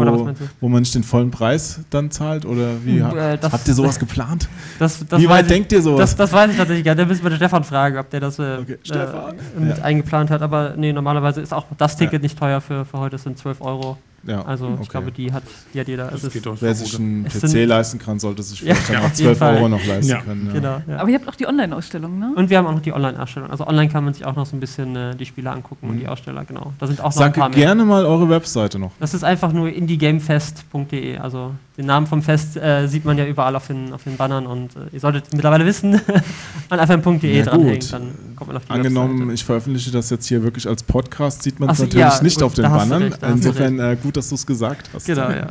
S2: wo man nicht den vollen Preis dann zahlt, oder wie?
S5: Hm, äh, das-
S2: habt ihr sowas geplant?
S5: Das, das
S2: wie weit
S5: ich-
S2: denkt ihr sowas?
S5: Das, das weiß ich tatsächlich gar nicht. Da müssen wir den Stefan fragen, ob der das äh,
S2: Okay,
S5: äh, mit
S2: Ja.
S5: eingeplant hat. Aber nee, normalerweise ist auch das Ticket
S2: Ja.
S5: nicht teuer für, für heute. Es sind 12 Euro.
S2: Ja,
S5: Also
S2: okay.
S5: ich glaube, die hat, die hat jeder.
S3: Das
S5: Es ist-
S3: geht doch
S2: Wer sich einen PC
S5: sind-
S2: leisten kann, sollte sich
S5: Ja,
S2: vielleicht dann
S5: auf
S2: auch
S5: jeden
S2: 12
S5: Fall.
S2: Euro noch leisten
S3: Ja.
S2: können. Ja.
S5: Genau, ja.
S4: Aber ihr habt auch die Online-Ausstellung, ne?
S5: Und wir haben auch noch die Online-Ausstellung. Also online kann man sich auch noch so ein bisschen äh, die Spiele angucken und die Aussteller, genau. Da sind auch noch ein paar
S2: Sag
S5: mehr.
S2: gerne mal eure Webseite noch.
S5: Das ist einfach nur indiegamefest.de. Also den Namen vom Fest äh, sieht man ja überall auf den, auf den Bannern und äh, ihr solltet mittlerweile wissen, und einfach ein .de
S2: Na
S5: dranhängen, dann kommt man auf die
S2: Angenommen,
S5: Webseite.
S2: ich veröffentliche das jetzt hier wirklich als Podcast, sieht man es
S5: so,
S2: natürlich
S5: ja,
S2: nicht
S5: gut,
S2: auf den Bannern.
S5: recht, da
S2: Insofern äh, gut, dass du es gesagt hast.
S5: Genau, ja.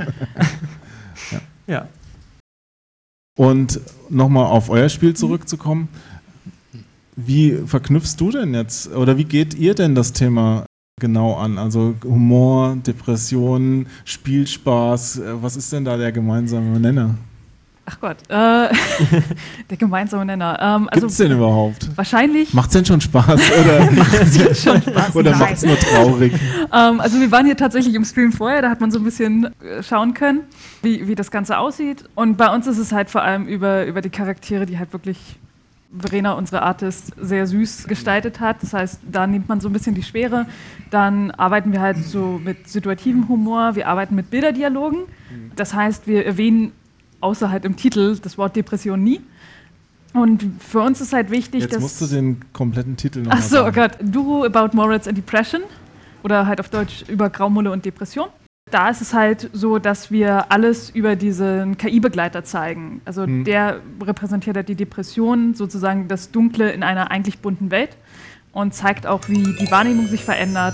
S5: ja.
S2: Und nochmal auf euer Spiel zurückzukommen. Wie verknüpfst du denn jetzt oder wie geht ihr denn das Thema genau an? Also Humor, Depressionen, Spielspaß, äh, was ist denn da der gemeinsame Nenner?
S4: Ach Gott, äh, der gemeinsame Nenner. Ähm,
S2: Gibt es
S4: also
S2: den überhaupt?
S4: wahrscheinlich
S2: Macht's denn schon Spaß oder,
S4: schon Spaß.
S2: oder
S4: Nein.
S2: macht's nur traurig?
S4: Ähm, also wir waren hier tatsächlich im Stream vorher, da hat man so ein bisschen äh, schauen können, wie, wie das Ganze aussieht. Und bei uns ist es halt vor allem über, über die Charaktere, die halt wirklich Verena, unsere Artist, sehr süß gestaltet hat. Das heißt, da nimmt man so ein bisschen die Schwere. Dann arbeiten wir halt so mit situativem Humor, wir arbeiten mit Bilderdialogen. Das heißt, wir erwähnen außer halt im Titel das Wort Depression nie. Und für uns ist halt wichtig,
S2: Jetzt
S4: dass...
S2: musst du den kompletten Titel noch
S4: Ach so, oh. Gott. Duro about Morals and Depression. Oder halt auf Deutsch über Graumulle und Depression. Da ist es halt so, dass wir alles über diesen KI-Begleiter zeigen. Also
S2: Hm.
S4: der repräsentiert halt die Depression, sozusagen das Dunkle in einer eigentlich bunten Welt und zeigt auch, wie die Wahrnehmung sich verändert.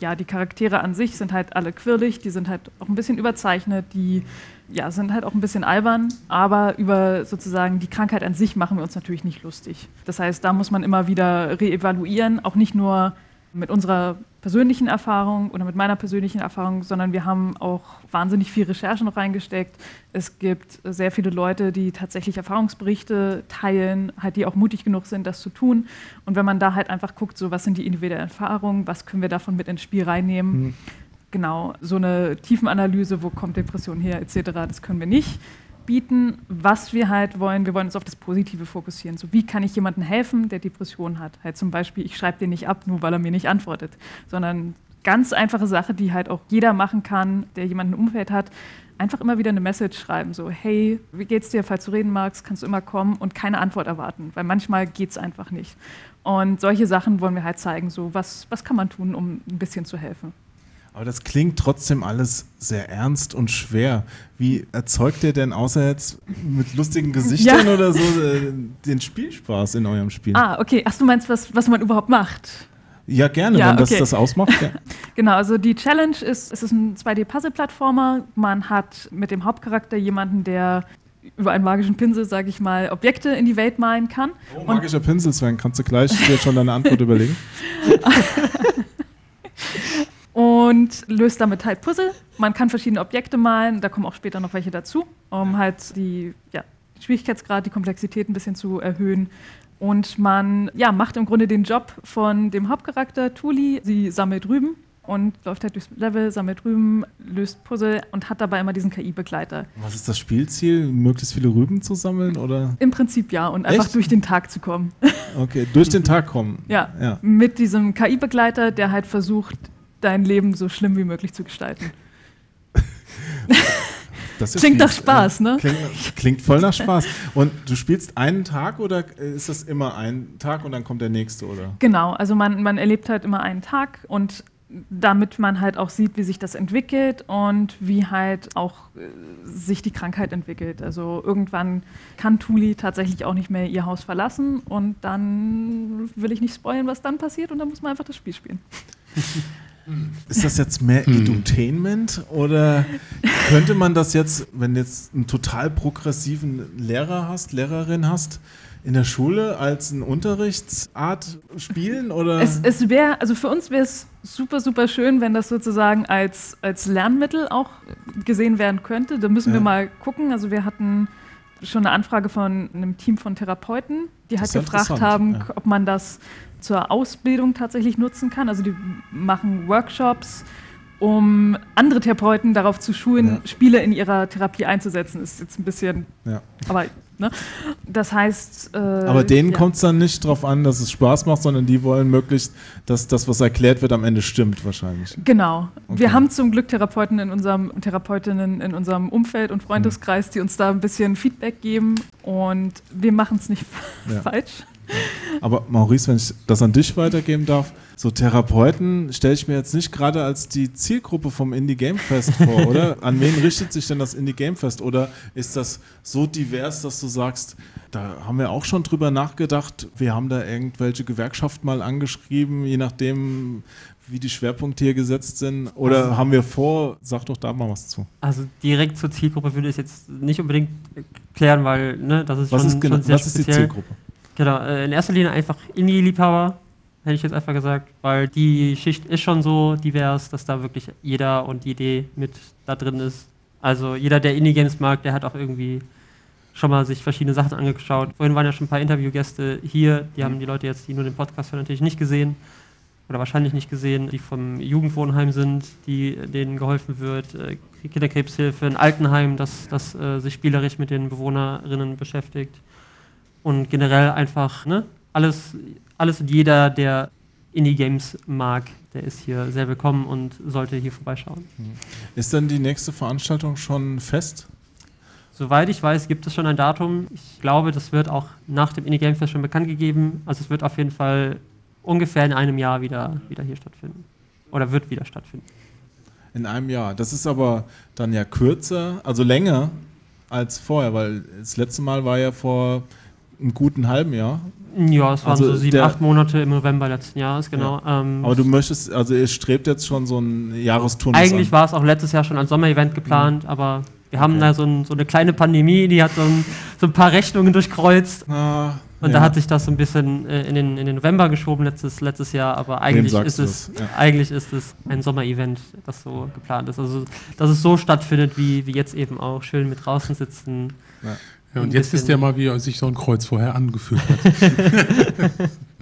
S4: Ja, die Charaktere an sich sind halt alle quirlig, die sind halt auch ein bisschen überzeichnet, die ja, sind halt auch ein bisschen albern, aber über sozusagen die Krankheit an sich machen wir uns natürlich nicht lustig. Das heißt, da muss man immer wieder reevaluieren, auch nicht nur mit unserer persönlichen Erfahrung oder mit meiner persönlichen Erfahrung, sondern wir haben auch wahnsinnig viel Recherche noch reingesteckt. Es gibt sehr viele Leute, die tatsächlich Erfahrungsberichte teilen, halt die auch mutig genug sind, das zu tun. Und wenn man da halt einfach guckt, so was sind die individuellen Erfahrungen, was können wir davon mit ins Spiel reinnehmen,
S2: Mhm.
S4: genau, so eine Tiefenanalyse, wo kommt Depression her, etc., das können wir nicht bieten. Was wir halt wollen, wir wollen uns auf das Positive fokussieren. So, wie kann ich jemandem helfen, der Depression hat? Halt zum Beispiel, ich schreibe den nicht ab, nur weil er mir nicht antwortet, sondern ganz einfache Sache, die halt auch jeder machen kann, der jemanden im Umfeld hat. Einfach immer wieder eine Message schreiben, so, hey, wie geht's dir, falls du reden magst, kannst du immer kommen und keine Antwort erwarten, weil manchmal geht's einfach nicht. Und solche Sachen wollen wir halt zeigen, so, was, was kann man tun, um ein bisschen zu helfen.
S2: Aber das klingt trotzdem alles sehr ernst und schwer. Wie erzeugt ihr denn außer jetzt mit lustigen Gesichtern
S4: Ja.
S2: oder so äh, den Spielspaß in eurem Spiel?
S4: Ah, okay. Ach, du meinst, was, was man überhaupt macht?
S2: Ja, gerne,
S4: Ja,
S2: wenn das
S4: okay.
S2: das ausmacht. Ja.
S4: Genau, also die Challenge ist, es ist ein 2D-Puzzle-Plattformer. Man hat mit dem Hauptcharakter jemanden, der über einen magischen Pinsel, sage ich mal, Objekte in die Welt malen kann.
S2: Oh, magischer Pinsel, Sven, kannst du gleich dir schon deine Antwort überlegen?
S4: und löst damit halt Puzzle. Man kann verschiedene Objekte malen, da kommen auch später noch welche dazu, um halt die ja, Schwierigkeitsgrad, die Komplexität ein bisschen zu erhöhen. Und man ja, macht im Grunde den Job von dem Hauptcharakter Tuli. Sie sammelt Rüben und läuft halt durchs Level, sammelt Rüben, löst Puzzle und hat dabei immer diesen KI-Begleiter.
S2: Was ist das Spielziel? Möglichst viele Rüben zu sammeln? Oder?
S4: Im Prinzip ja, und einfach
S2: Echt?
S4: durch den Tag zu kommen.
S2: Okay, durch den Tag kommen.
S4: ja,
S2: Ja.
S4: mit diesem KI-Begleiter, der halt versucht, dein Leben so schlimm wie möglich zu gestalten. Klingt nach. Spaß, ne?
S2: Klingt, klingt voll nach Spaß. Und du spielst einen Tag oder ist das immer ein Tag und dann kommt der nächste, oder?
S4: Genau, also man, man erlebt halt immer einen Tag und damit man halt auch sieht, wie sich das entwickelt und wie halt auch äh, sich die Krankheit entwickelt. Also irgendwann kann Tuli tatsächlich auch nicht mehr ihr Haus verlassen und dann will ich nicht spoilern, was dann passiert und dann muss man einfach das Spiel spielen.
S2: Ist das jetzt mehr Edutainment oder könnte man das jetzt, wenn du jetzt einen total progressiven Lehrer hast, Lehrerin hast, in der Schule als eine Unterrichtsart spielen oder?
S4: Es, es wäre, also für uns wäre es super, super schön, wenn das sozusagen als, als Lernmittel auch gesehen werden könnte. Da müssen wir
S2: Ja.
S4: mal gucken. Also wir hatten schon eine Anfrage von einem Team von Therapeuten, die
S2: Das
S4: halt gefragt haben,
S2: ja.
S4: ob man das zur Ausbildung tatsächlich nutzen kann. Also die machen Workshops, um andere Therapeuten darauf zu schulen,
S2: Ja.
S4: Spiele in ihrer Therapie einzusetzen. Ist jetzt ein bisschen,
S2: ja.
S4: aber ne? Das heißt. Äh,
S2: Aber denen
S4: ja.
S2: kommt es dann nicht darauf an, dass es Spaß macht, sondern die wollen möglichst, dass das, was erklärt wird, am Ende stimmt wahrscheinlich.
S4: Genau.
S2: Okay.
S4: Wir haben zum Glück Therapeuten in unserem Therapeutinnen in unserem Umfeld und Freundeskreis, die uns da ein bisschen Feedback geben und wir machen es nicht falsch.
S2: Aber Maurice, wenn ich das an dich weitergeben darf, so Therapeuten stelle ich mir jetzt nicht gerade als die Zielgruppe vom Indie Game Fest vor, oder? An wen richtet sich denn das Indie Game Fest? Oder ist das so divers, dass du sagst, da haben wir auch schon drüber nachgedacht, wir haben da irgendwelche Gewerkschaften mal angeschrieben, je nachdem, wie die Schwerpunkte hier gesetzt sind? Oder haben wir vor, sag doch da mal was zu.
S5: Also direkt zur Zielgruppe würde ich jetzt nicht unbedingt klären, weil ne, das ist
S2: Was,
S5: schon,
S2: ist, genau,
S5: schon sehr
S2: was ist die
S5: speziell.
S2: Zielgruppe?
S5: Genau, äh, in erster Linie einfach Indie-Liebhaber, hätte ich jetzt einfach gesagt, weil die Schicht ist schon so divers, dass da wirklich jeder und die Idee mit da drin ist. Also jeder, der Indie-Games mag, der hat auch irgendwie schon mal sich verschiedene Sachen angeschaut. Vorhin waren ja schon ein paar Interviewgäste hier, die haben die Leute jetzt, die nur den Podcast hören, natürlich nicht gesehen oder wahrscheinlich nicht gesehen, die vom Jugendwohnheim sind, die denen geholfen wird, äh, Kinderkrebshilfe, ein Altenheim, das, das äh, sich spielerisch mit den Bewohnerinnen beschäftigt und generell einfach ne, alles, alles und jeder, der Indie-Games mag, der ist hier sehr willkommen und sollte hier vorbeischauen.
S2: Ist denn die nächste Veranstaltung schon fest?
S5: Soweit ich weiß, gibt es schon ein Datum. Ich glaube, das wird auch nach dem Indie Game Fest schon bekannt gegeben. Also es wird auf jeden Fall ungefähr in einem Jahr wieder, wieder hier stattfinden. Oder wird wieder stattfinden.
S2: In einem Jahr. Das ist aber dann ja kürzer, also länger als vorher, weil das letzte Mal war ja vor einem guten halben Jahr.
S5: Ja, es waren
S2: Also
S5: so sieben,
S2: der-
S5: acht Monate im November letzten Jahres, genau. Ähm,
S2: Aber du möchtest, also ihr strebt jetzt schon so einen Jahresturnus
S5: Eigentlich war es auch letztes Jahr schon als Sommerevent geplant, aber wir haben
S2: Okay.
S5: da so, ein, so eine kleine Pandemie, die hat so ein, so ein paar Rechnungen durchkreuzt.
S2: Ah,
S5: Und
S2: ja.
S5: da hat sich das so ein bisschen äh, in, den, in den November geschoben letztes, letztes Jahr, aber eigentlich ist, es?
S2: Ja.
S5: eigentlich ist es ein Sommerevent, das so geplant ist. Also, dass es so stattfindet, wie, wie jetzt eben auch, schön mit draußen sitzen.
S3: Ja,
S5: Ein
S3: und jetzt wisst
S5: bisschen-
S3: ihr mal, wie sich so ein Kreuz vorher angefühlt hat.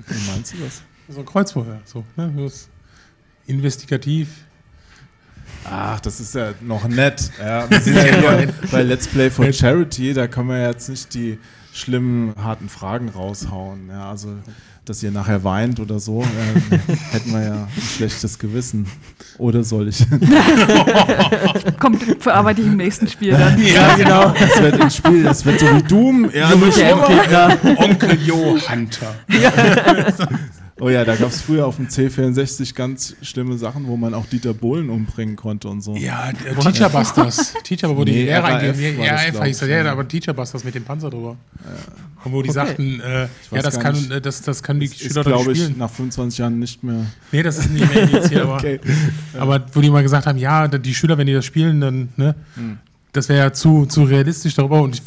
S2: Wie meinst du das?
S3: so ein Kreuz vorher. So, ne? Das ist investigativ.
S2: Ach, das ist ja noch nett. Ja, wir sind ja hier bei Let's Play for Charity, da können wir jetzt nicht die schlimmen, harten Fragen raushauen. Ja, also, dass ihr nachher weint oder so, äh, hätten wir ja ein schlechtes Gewissen. Oder soll ich?
S4: Kommt, verarbeite ich im nächsten Spiel dann.
S3: Ja, genau.
S2: Das wird ein Spiel, das wird so wie Doom. Ja.
S3: Onkel Jo Hunter.
S2: Oh ja, da gab es früher auf dem C64 ganz schlimme Sachen, wo man auch Dieter Bohlen umbringen konnte und so.
S3: Ja, äh, Teacher Busters. Teacher, wo die
S2: Nee,
S3: Lehrer Ja,
S2: das,
S3: RAF
S2: glaub
S3: hieß das.
S2: ich,
S3: Ja,
S2: ja.
S3: aber Teacher Busters mit dem Panzer drüber. Und wo die sagten, äh, ja, das kann,
S2: nicht.
S3: äh, das, das können die
S2: ist,
S3: Schüler doch
S2: glaube
S3: nicht
S2: ich,
S3: spielen.
S2: nach 25 Jahren nicht mehr.
S3: Nee, das ist nicht mehr indiziert, aber,
S2: Okay.
S3: aber wo die mal gesagt haben, ja, die Schüler, wenn die das spielen, dann, ne,
S2: Hm.
S3: das wäre ja zu, zu realistisch darüber. Und ich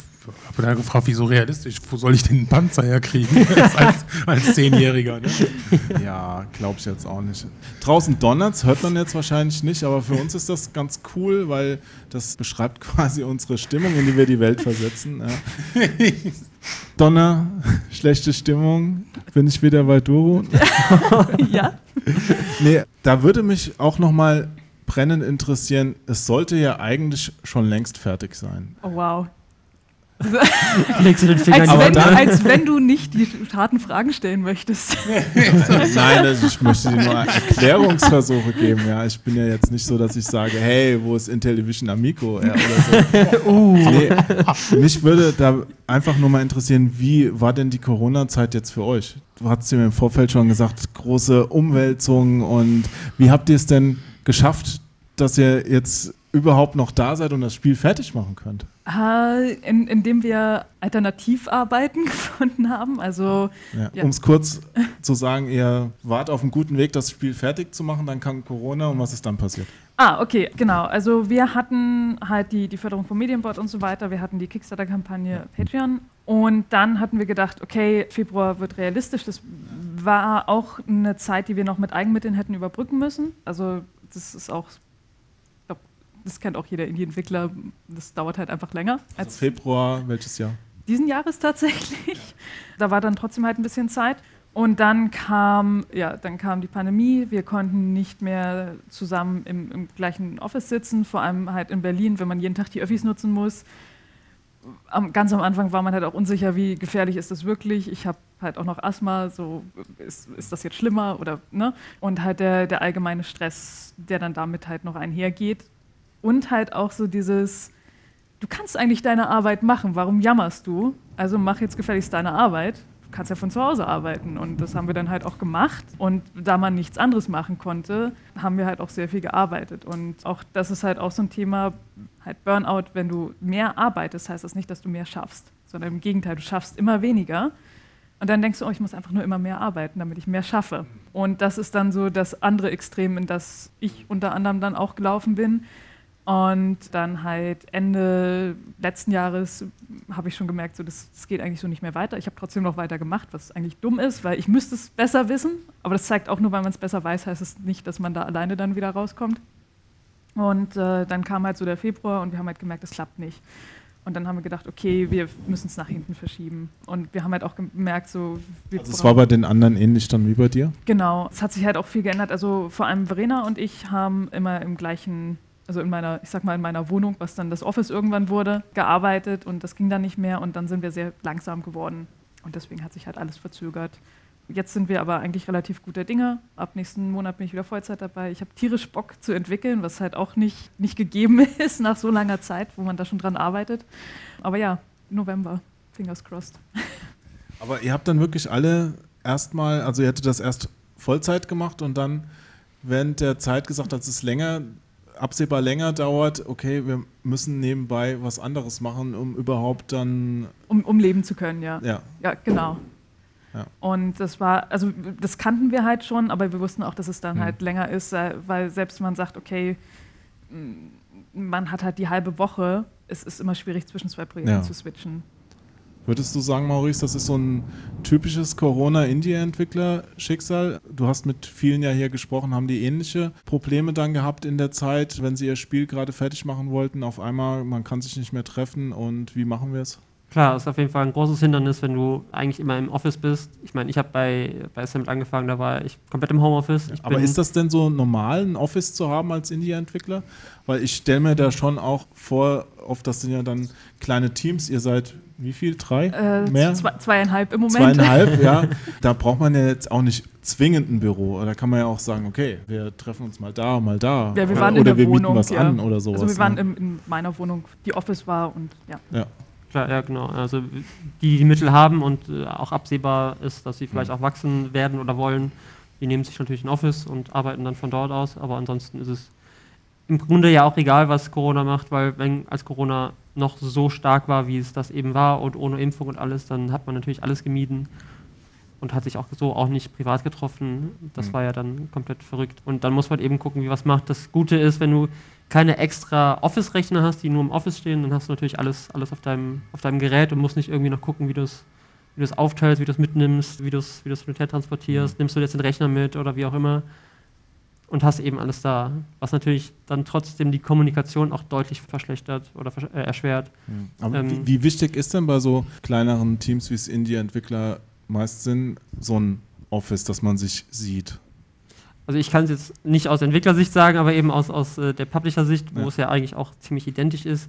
S3: habe dann gefragt, wieso realistisch? Wo soll ich denn einen Panzer herkriegen? als, als Zehnjähriger, ne?
S2: Ja, glaube ich jetzt auch nicht. Draußen donnert's, hört man jetzt wahrscheinlich nicht, aber für uns ist das ganz cool, weil das beschreibt quasi unsere Stimmung, in die wir die Welt versetzen. Ja. Donner, schlechte Stimmung, bin ich wieder bei Doro.
S4: ja.
S2: Nee, da würde mich auch nochmal brennend interessieren, es sollte ja eigentlich schon längst fertig sein.
S4: Oh wow.
S5: Legst du den Finger
S4: Als wenn,
S2: dann-
S4: als wenn du nicht die harten Fragen stellen möchtest.
S2: Nein, also ich möchte dir nur Erklärungsversuche geben. Ja, ich bin ja jetzt nicht so, dass ich sage, hey, wo ist Intellivision Amico ja, oder so.
S5: Uh,
S2: Nee, mich würde da einfach nur mal interessieren, wie war denn die Corona-Zeit jetzt für euch? Du hast mir im Vorfeld schon gesagt, große Umwälzungen und wie habt ihr es denn geschafft, dass ihr jetzt überhaupt noch da seid und das Spiel fertig machen könnt?
S4: Äh, in, indem wir Alternativarbeiten gefunden haben. Also
S2: Ja.
S4: Ja.
S2: Um es kurz zu sagen, ihr wart auf einem guten Weg, das Spiel fertig zu machen, dann kam Corona und was ist dann passiert?
S4: Ah, okay, genau. Also wir hatten halt die, die Förderung vom Medienbord und so weiter. Wir hatten die Kickstarter-Kampagne Patreon. Und dann hatten wir gedacht, okay, Februar wird realistisch. Das war auch eine Zeit, die wir noch mit Eigenmitteln hätten überbrücken müssen. Also das ist auch, das kennt auch jeder Indie-Entwickler. Das dauert halt einfach länger
S2: Also
S4: als
S2: Februar, welches Jahr?
S4: diesen Jahres tatsächlich. Da war dann trotzdem halt ein bisschen Zeit. Und dann kam, ja, dann kam die Pandemie. Wir konnten nicht mehr zusammen im, im gleichen Office sitzen, vor allem halt in Berlin, wenn man jeden Tag die Öffis nutzen muss. Am, ganz am Anfang war man halt auch unsicher, wie gefährlich ist das wirklich. Ich habe halt auch noch Asthma, so ist, ist das jetzt schlimmer oder ne? Und halt der, der allgemeine Stress, der dann damit halt noch einhergeht. Und halt auch so dieses, du kannst eigentlich deine Arbeit machen, warum jammerst du? Also mach jetzt gefälligst deine Arbeit. Du kannst ja von zu Hause arbeiten. Und das haben wir dann halt auch gemacht. Und da man nichts anderes machen konnte, haben wir halt auch sehr viel gearbeitet. Und auch das ist halt auch so ein Thema, halt Burnout, wenn du mehr arbeitest, heißt das nicht, dass du mehr schaffst, sondern im Gegenteil, du schaffst immer weniger. Und dann denkst du, oh, ich muss einfach nur immer mehr arbeiten, damit ich mehr schaffe. Und das ist dann so das andere Extrem, in das ich unter anderem dann auch gelaufen bin. Und dann halt Ende letzten Jahres habe ich schon gemerkt, so, das, das geht eigentlich so nicht mehr weiter. Ich habe trotzdem noch weiter gemacht, was eigentlich dumm ist, weil ich müsste es besser wissen. Aber das zeigt auch nur, weil man es besser weiß, heißt es nicht, dass man da alleine dann wieder rauskommt. Und äh, dann kam halt so der Februar und wir haben halt gemerkt, es klappt nicht. Und dann haben wir gedacht, okay, wir müssen es nach hinten verschieben. Und wir haben halt auch gemerkt, so.
S2: Also es war bei den anderen ähnlich dann wie bei dir?
S4: Genau, es hat sich halt auch viel geändert. Also vor allem Verena und ich haben immer im gleichen, also in meiner, ich sag mal in meiner Wohnung, was dann das Office irgendwann wurde, gearbeitet und das ging dann nicht mehr und dann sind wir sehr langsam geworden. Und deswegen hat sich halt alles verzögert. Jetzt sind wir aber eigentlich relativ guter Dinge. Ab nächsten Monat bin ich wieder Vollzeit dabei. Ich habe tierisch Bock zu entwickeln, was halt auch nicht, nicht gegeben ist nach so langer Zeit, wo man da schon dran arbeitet. Aber ja, November, fingers crossed.
S2: Aber ihr habt dann wirklich alle erstmal, also ihr hättet das erst Vollzeit gemacht und dann während der Zeit gesagt, dass es länger, absehbar länger dauert, okay, wir müssen nebenbei was anderes machen, um überhaupt dann,
S4: Um, um leben zu können, ja.
S2: ja,
S4: Ja, genau.
S2: Ja.
S4: Und das war, also das kannten wir halt schon, aber wir wussten auch, dass es dann
S2: Mhm.
S4: halt länger ist, äh, weil selbst wenn man sagt, okay, man hat halt die halbe Woche, es ist immer schwierig zwischen zwei Projekten
S2: Ja.
S4: zu switchen.
S2: Würdest du sagen, Maurice, das ist so ein typisches Corona-Indie-Entwickler-Schicksal? Du hast mit vielen ja hier gesprochen, haben die ähnliche Probleme dann gehabt in der Zeit, wenn sie ihr Spiel gerade fertig machen wollten? Auf einmal, man kann sich nicht mehr treffen und wie machen wir es?
S5: Klar, ist auf jeden Fall ein großes Hindernis, wenn du eigentlich immer im Office bist. Ich meine, ich habe bei, bei Assemble angefangen, da war ich komplett im Homeoffice. Ich
S2: Aber ist das denn so normal, ein Office zu haben als Indie-Entwickler? Weil ich stelle mir da schon auch vor, oft das sind ja dann kleine Teams, ihr seid wie viel? Drei?
S4: Äh,
S2: Mehr?
S4: Zwei, zweieinhalb im Moment.
S2: Zweieinhalb, ja. Da braucht man ja jetzt auch nicht zwingend ein Büro. Da kann man ja auch sagen, okay, wir treffen uns mal da, mal da.
S4: Ja, wir
S2: oder
S4: waren in
S2: oder
S4: der
S2: wir
S4: Wohnung.
S2: bieten was
S4: ja.
S2: an oder sowas.
S4: Also wir waren
S2: ne?
S4: im, in meiner Wohnung, die Office war und ja.
S2: ja.
S5: Klar, ja, genau. Also die die Mittel haben und äh, auch absehbar ist, dass sie vielleicht
S2: Mhm.
S5: auch wachsen werden oder wollen, die nehmen sich natürlich ein Office und arbeiten dann von dort aus. Aber ansonsten ist es im Grunde ja auch egal, was Corona macht, weil wenn als Corona noch so stark war, wie es das eben war und ohne Impfung und alles, dann hat man natürlich alles gemieden und hat sich auch so auch nicht privat getroffen. Das
S2: Mhm.
S5: war ja dann komplett verrückt. Und dann muss man eben gucken, wie was macht. Das Gute ist, wenn du keine extra Office-Rechner hast, die nur im Office stehen, dann hast du natürlich alles, alles auf, deinem, auf deinem Gerät und musst nicht irgendwie noch gucken, wie du es wie aufteilst, wie du es mitnimmst, wie du es wie hin und her transportierst. Nimmst du jetzt den Rechner mit oder wie auch immer und hast eben alles da. Was natürlich dann trotzdem die Kommunikation auch deutlich verschlechtert oder versch äh, erschwert.
S2: Aber
S5: Ähm,
S2: wie, wie wichtig ist denn bei so kleineren Teams, wie es Indie-Entwickler meist sind, so ein Office, dass man sich sieht?
S5: Also ich kann es jetzt nicht aus Entwicklersicht sagen, aber eben aus, aus äh, der Publisher-Sicht, wo
S2: Ja.
S5: es ja eigentlich auch ziemlich identisch ist,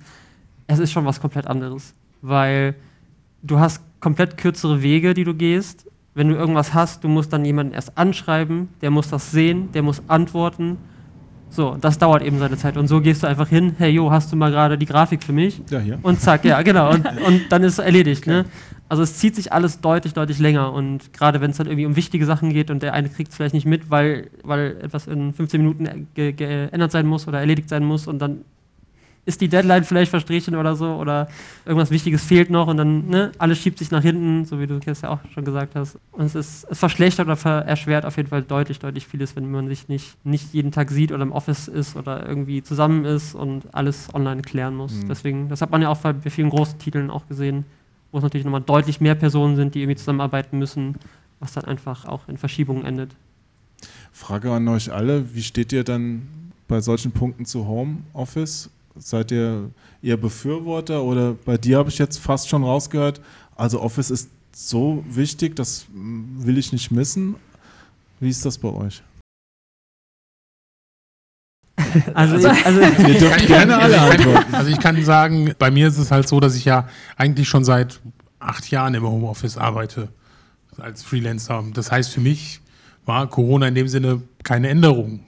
S5: es ist schon was komplett anderes. Weil du hast komplett kürzere Wege, die du gehst. Wenn du irgendwas hast, du musst dann jemanden erst anschreiben, der muss das sehen, der muss antworten. So, das dauert eben seine Zeit. Und so gehst du einfach hin, hey Jo, hast du mal gerade die Grafik für mich?
S2: Ja, hier.
S5: Und zack, ja, genau. Und, und dann ist es erledigt. Ne? Also es zieht sich alles deutlich, deutlich länger. Und gerade wenn es dann irgendwie um wichtige Sachen geht und der eine kriegt es vielleicht nicht mit, weil, weil etwas in 15 Minuten ge geändert sein muss oder erledigt sein muss und dann ist die Deadline vielleicht verstrichen oder so oder irgendwas Wichtiges fehlt noch und dann, ne, alles schiebt sich nach hinten, so wie du das ja auch schon gesagt hast. Und es ist, es verschlechtert oder ver erschwert auf jeden Fall deutlich, deutlich vieles, wenn man sich nicht, nicht jeden Tag sieht oder im Office ist oder irgendwie zusammen ist und alles online klären muss.
S2: Mhm.
S5: Deswegen, das hat man ja auch bei vielen großen Titeln auch gesehen, wo es natürlich nochmal deutlich mehr Personen sind, die irgendwie zusammenarbeiten müssen, was dann einfach auch in Verschiebungen endet.
S2: Frage an euch alle, wie steht ihr dann bei solchen Punkten zu Homeoffice? Seid ihr eher Befürworter oder bei dir habe ich jetzt fast schon rausgehört, also Office ist so wichtig, das will ich nicht missen. Wie ist das bei euch?
S5: Also, also
S2: Ihr dürft gerne alle antworten.
S3: Also ich kann sagen, bei mir ist es halt so, dass ich ja eigentlich schon seit acht Jahren im Homeoffice arbeite als Freelancer. Das heißt, für mich war Corona in dem Sinne keine Änderung.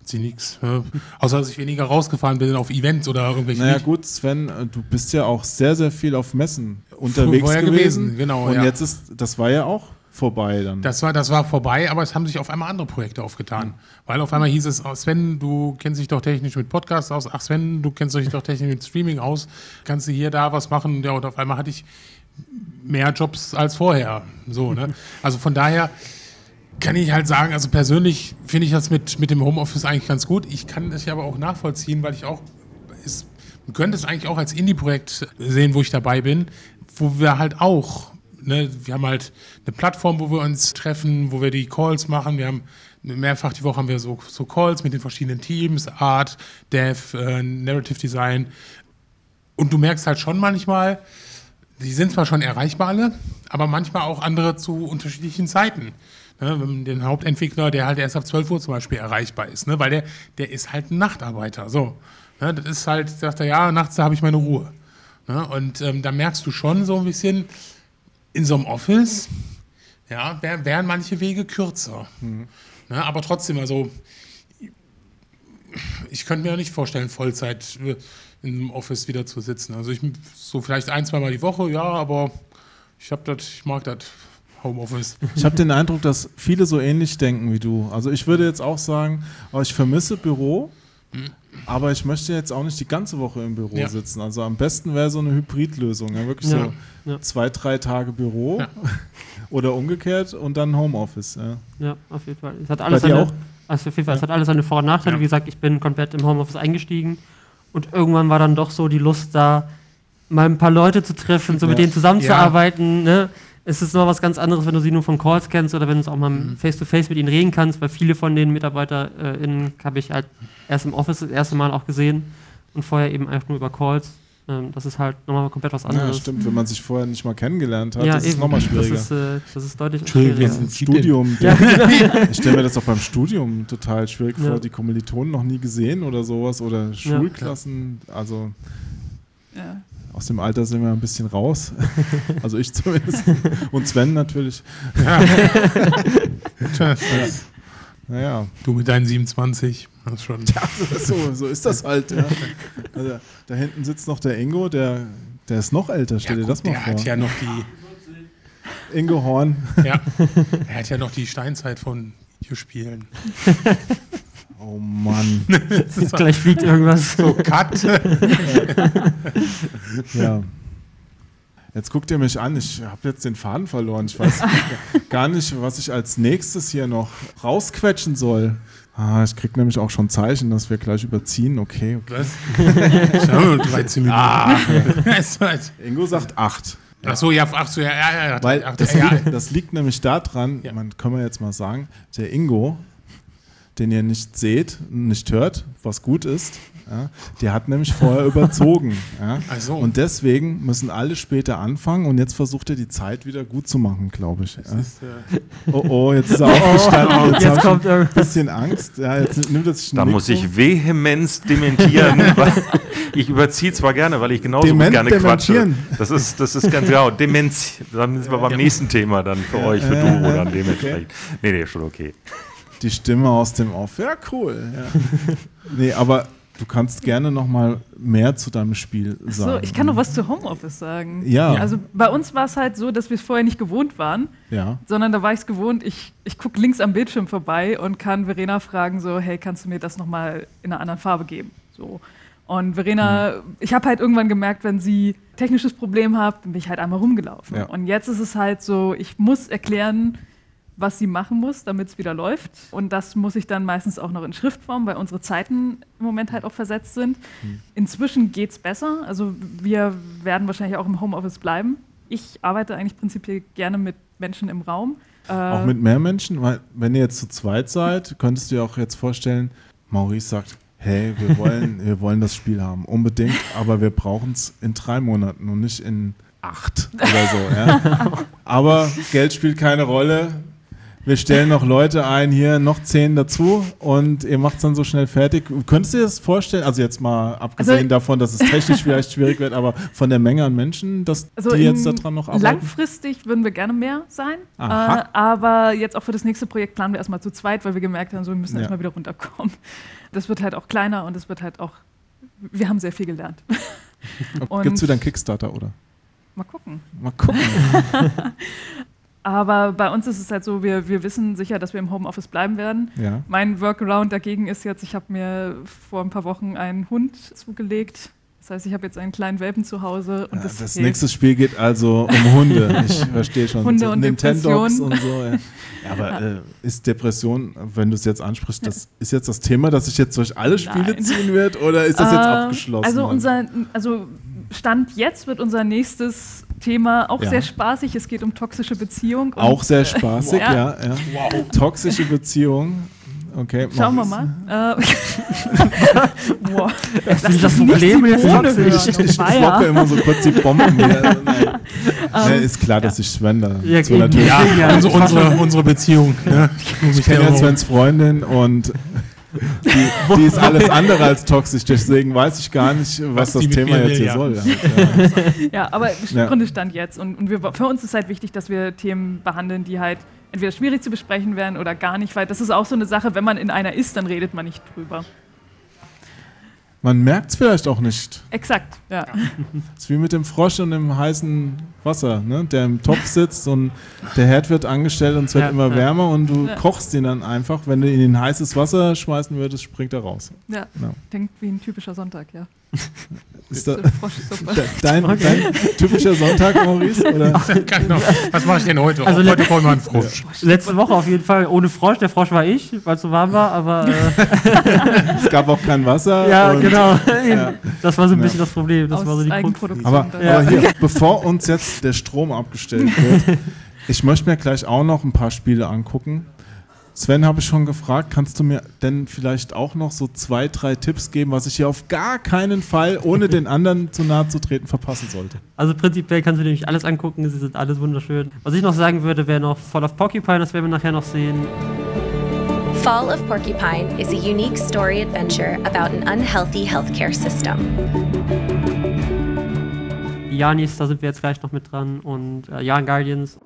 S3: Hat sie nichts. Äh, außer dass ich weniger rausgefahren bin auf Events oder irgendwelche.
S2: Naja gut, Sven, äh, du bist ja auch sehr, sehr viel auf Messen unterwegs
S3: vorher
S2: gewesen.
S3: gewesen, genau,
S2: Und
S3: ja.
S2: jetzt ist, das war ja auch vorbei dann.
S3: Das war, das war vorbei, aber es haben sich auf einmal andere Projekte aufgetan. Weil auf einmal hieß es, oh, Sven, du kennst dich doch technisch mit Podcasts aus. Ach Sven, du kennst dich doch technisch mit Streaming aus. Kannst du hier, da was machen? Ja, und auf einmal hatte ich mehr Jobs als vorher. So, ne? Also von daher kann ich halt sagen, also persönlich finde ich das mit, mit dem Homeoffice eigentlich ganz gut. Ich kann das ja aber auch nachvollziehen, weil ich auch, es, man könnte es eigentlich auch als Indie-Projekt sehen, wo ich dabei bin, wo wir halt auch, ne, wir haben halt eine Plattform, wo wir uns treffen, wo wir die Calls machen. Wir haben mehrfach die Woche haben wir so, so Calls mit den verschiedenen Teams, Art, Dev, äh, Narrative Design. Und du merkst halt schon manchmal, die sind zwar schon erreichbar alle, aber manchmal auch andere zu unterschiedlichen Zeiten. Ne, den Hauptentwickler, der halt erst ab 12 Uhr zum Beispiel erreichbar ist, ne, weil der, der ist halt ein Nachtarbeiter. So, ne, das ist halt, sagt er, ja, nachts habe ich meine Ruhe. Ne, und ähm, da merkst du schon so ein bisschen, in so einem Office, ja, wär, wären manche Wege kürzer. Ne, aber trotzdem, also ich könnte mir ja nicht vorstellen, Vollzeit äh, in einem Office wieder zu sitzen. Also ich so vielleicht ein, zweimal die Woche, ja, aber ich habe das, ich mag das Homeoffice.
S2: Ich habe den Eindruck, dass viele so ähnlich denken wie du. Also ich würde jetzt auch sagen, ich vermisse Büro, aber ich möchte jetzt auch nicht die ganze Woche im Büro
S3: Ja.
S2: sitzen. Also am besten wäre so eine Hybridlösung, ja, wirklich
S5: Ja,
S2: so
S5: ja.
S2: zwei, drei Tage Büro oder umgekehrt und dann Homeoffice. Ja.
S5: Auf jeden Fall. Es hat alles seine? Also auf jeden Fall, es hat alles seine Vor- und Nachteile. Wie gesagt, ich bin komplett im Homeoffice eingestiegen und irgendwann war dann doch so die Lust da, mal ein paar Leute zu treffen, so mit denen zusammenzuarbeiten. Ne? Es ist noch was ganz anderes, wenn du sie nur von Calls kennst oder wenn du es auch mal
S3: Mhm.
S5: face-to-face mit ihnen reden kannst, weil viele von den MitarbeiterInnen habe ich halt erst im Office das erste Mal auch gesehen und vorher eben einfach nur über Calls. Ähm, das ist halt nochmal komplett was
S2: ja,
S5: anderes.
S2: stimmt. Wenn man sich vorher nicht mal kennengelernt hat,
S5: Ja,
S2: das ist nochmal schwieriger.
S5: Das ist, äh, das ist deutlich
S3: Entschuldigung,
S5: schwieriger.
S3: wir
S2: Im
S3: sind
S2: Studium.
S5: Ja,
S2: Ich stelle mir das auch beim Studium total schwierig
S5: Ja.
S2: vor, die Kommilitonen noch nie gesehen oder sowas oder Schulklassen. Also
S4: Ja.
S2: Aus dem Alter sind wir ein bisschen raus. Also ich zumindest. Und Sven natürlich. Naja,
S3: Du mit deinen 27, das schon.
S2: so, so ist das halt. Ja. Also, da hinten sitzt noch der Ingo, der Der ist noch älter, stell
S3: ja,
S2: dir das mal
S3: der
S2: vor.
S3: hat ja noch die.
S2: Ingo Horn.
S3: Ja, er hat ja noch die Steinzeit von Videospielen.
S2: Oh Mann.
S5: Jetzt gleich fliegt irgendwas.
S3: So, Cut.
S2: Ja. Jetzt guckt ihr mich an, ich habe jetzt den Faden verloren. Ich weiß gar nicht, was ich als nächstes hier noch rausquetschen soll. Ah, ich krieg nämlich auch schon Zeichen, dass wir gleich überziehen. Okay, okay.
S3: Was? Schau, 13 Minuten. Ah.
S2: Ingo sagt acht.
S3: Ach so, ja, ach so, ja, ja, ja.
S2: Weil
S3: ach,
S2: das,
S3: ja,
S2: liegt, das liegt nämlich daran,
S3: Ja.
S2: man kann man jetzt mal sagen, der Ingo, den ihr nicht seht, nicht hört, was gut ist, ja, der hat nämlich vorher überzogen. Ja.
S3: Ach so.
S2: Und deswegen müssen alle später anfangen und jetzt versucht er die Zeit wieder gut zu machen, glaube ich. Ja.
S3: ist, äh,
S2: Oh oh, jetzt ist er aufgestanden. Jetzt,
S5: Jetzt
S2: hab
S5: kommt
S2: ich ein bisschen Angst. Ja, jetzt nimmt er sich
S6: Da
S2: Mikro.
S6: muss ich Vehemenz dementieren, weil ich überziehe zwar gerne, weil ich genauso
S2: Dement
S6: gerne quatsche.
S2: dementieren.
S6: Das ist, das ist ganz genau. Demenz, dann sind wir beim nächsten Thema dann für euch, für
S2: ja,
S6: dann dementsprechend. Nee, nee, schon okay.
S2: Die Stimme aus dem Off. Ja, cool. Ja. nee, aber du kannst gerne noch mal mehr zu deinem Spiel sagen.
S4: So, ich kann noch was zu Homeoffice sagen.
S2: Ja.
S4: Also bei uns war es halt so, dass wir es vorher nicht gewohnt waren,
S2: Ja.
S4: sondern da war ich es gewohnt, ich, ich gucke links am Bildschirm vorbei und kann Verena fragen, so, hey, kannst du mir das nochmal in einer anderen Farbe geben? So. Und Verena, ich habe halt irgendwann gemerkt, wenn sie technisches Problem hat, dann bin ich halt einmal rumgelaufen.
S2: Ja.
S4: Und jetzt ist es halt so, ich muss erklären, was sie machen muss, damit es wieder läuft. Und das muss ich dann meistens auch noch in Schriftform, weil unsere Zeiten im Moment halt auch versetzt sind. Inzwischen geht es besser. Also wir werden wahrscheinlich auch im Homeoffice bleiben. Ich arbeite eigentlich prinzipiell gerne mit Menschen im Raum. Äh,
S2: Auch mit mehr Menschen, weil wenn ihr jetzt zu zweit seid, könntest du dir auch jetzt vorstellen, Maurice sagt, hey, wir wollen, wir wollen das Spiel haben, unbedingt, aber wir brauchen es in drei Monaten und nicht in acht oder so. Ja? Aber Geld spielt keine Rolle. Wir stellen noch Leute ein, hier noch zehn dazu und ihr macht es dann so schnell fertig. Könntest du dir das vorstellen? Also jetzt mal abgesehen
S4: Also-
S2: davon, dass es technisch vielleicht schwierig wird, aber von der Menge an Menschen, dass
S4: Also
S2: die jetzt daran noch arbeiten?
S4: Langfristig würden wir gerne mehr sein. Äh, aber jetzt auch für das nächste Projekt planen wir erstmal zu zweit, weil wir gemerkt haben, so, wir müssen
S2: Ja.
S4: erstmal wieder runterkommen. Das wird halt auch kleiner und es wird halt auch. Wir haben sehr viel gelernt.
S2: Gibt es wieder einen Kickstarter, oder?
S4: Mal gucken.
S2: Mal gucken.
S4: Aber bei uns ist es halt so, wir, wir wissen sicher, dass wir im Homeoffice bleiben werden.
S2: Ja.
S4: Mein Workaround dagegen ist jetzt, ich habe mir vor ein paar Wochen einen Hund zugelegt. Das heißt, ich habe jetzt einen kleinen Welpen zu Hause und
S2: Ja,
S4: das,
S2: das nächste Spiel geht also um Hunde. Ich verstehe schon.
S4: Hunde
S2: so
S4: und
S2: Nintendogs und so. Ja. Aber äh, ist Depression, wenn du es jetzt ansprichst, das ist jetzt das Thema, das sich jetzt durch alle Spiele
S4: Nein.
S2: ziehen wird oder ist das jetzt
S4: Äh,
S2: abgeschlossen?
S4: Also unser, also Stand jetzt wird unser nächstes Thema auch
S2: Ja.
S4: sehr spaßig. Es geht um toxische Beziehung. und,
S2: auch sehr
S4: äh,
S2: spaßig,
S4: ja.
S2: ja. ja. Toxische Beziehung. Okay,
S4: Schauen wir mal. Äh, wow.
S5: Das ist das
S4: nicht
S5: Problem toxisch.
S4: hören.
S2: Ich, ich immer so kurz die Bomben wieder. Also, nein. Ne, ist klar, dass ich Sven da
S5: Ja,
S2: so natürlich.
S3: Ja,
S5: Ja,
S3: unsere, unsere, Beziehung. Ne?
S2: Ich kenne
S3: ja
S2: Svens Freundin und die, die ist alles andere als toxisch, deswegen weiß ich gar nicht, was,
S3: Was
S2: das Thema jetzt hier
S3: ja.
S2: soll. Ja.
S4: Ja, aber
S2: Ja.
S4: im Grunde Stand jetzt. Und, und wir, für uns ist halt wichtig, dass wir Themen behandeln, die halt entweder schwierig zu besprechen wären oder gar nicht, weil das ist auch so eine Sache, wenn man in einer ist, dann redet man nicht drüber.
S2: Man merkt es vielleicht auch nicht.
S4: Exakt, ja.
S2: Es ist wie mit dem Frosch und dem heißen Wasser, ne? der im Topf sitzt und der Herd wird angestellt und es wird
S5: Ja,
S2: immer
S5: ja.
S2: wärmer und du
S4: Ja.
S2: kochst ihn dann einfach. Wenn du ihn in heißes Wasser schmeißen würdest, springt er raus.
S4: ja.
S2: Ja.
S4: Klingt wie ein typischer Sonntag, ja.
S2: Ist da, dein, dein typischer Sonntag, Maurice? Oder?
S3: Genau. Was mache ich denn heute?
S5: Also
S3: heute kommen wir einen Frosch.
S5: Letzte Woche auf jeden Fall ohne Frosch. Der Frosch war ich, weil es so warm war, aber äh,
S2: Es gab auch kein Wasser.
S5: ja,
S2: und-
S5: genau.
S2: Ja.
S5: Das war so ein
S2: Ja.
S5: bisschen das Problem. Das
S4: Aus
S5: war so die.
S4: Eigenproduktion.
S2: Aber.
S5: Ja.
S2: aber hier, bevor uns jetzt der Strom abgestellt wird, ich möchte mir gleich auch noch ein paar Spiele angucken. Sven habe ich schon gefragt, kannst du mir denn vielleicht auch noch so zwei, drei Tipps geben, was ich hier auf gar keinen Fall, ohne den anderen zu nahe zu treten, verpassen sollte?
S5: Also prinzipiell kannst du nämlich alles angucken, sie sind alles wunderschön. Was ich noch sagen würde, wäre noch Fall of Porcupine, das werden wir nachher noch sehen.
S7: Fall of Porcupine is a unique story adventure about an unhealthy healthcare system.
S5: Janis, da sind wir jetzt gleich noch mit dran und äh, Young Guardians.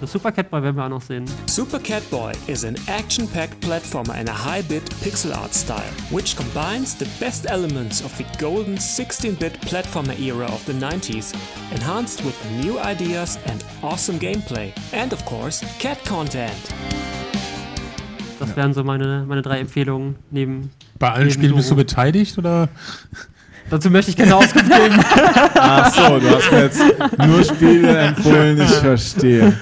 S5: Das Super Cat Boy werden wir auch noch sehen.
S8: Super Cat Boy is an action-packed platformer in a high-bit pixel art style, which combines the best elements of the golden 16-bit platformer era of the 90s, enhanced with new ideas and awesome gameplay. And of course, cat content.
S5: Das wären so meine, meine drei Empfehlungen neben.
S3: Bei allen
S5: neben
S3: Spielen bist du
S5: Doro.
S3: beteiligt oder?
S5: Dazu möchte ich keine Auskunft geben.
S2: Ach so, du hast mir jetzt nur Spiele empfohlen, ich verstehe.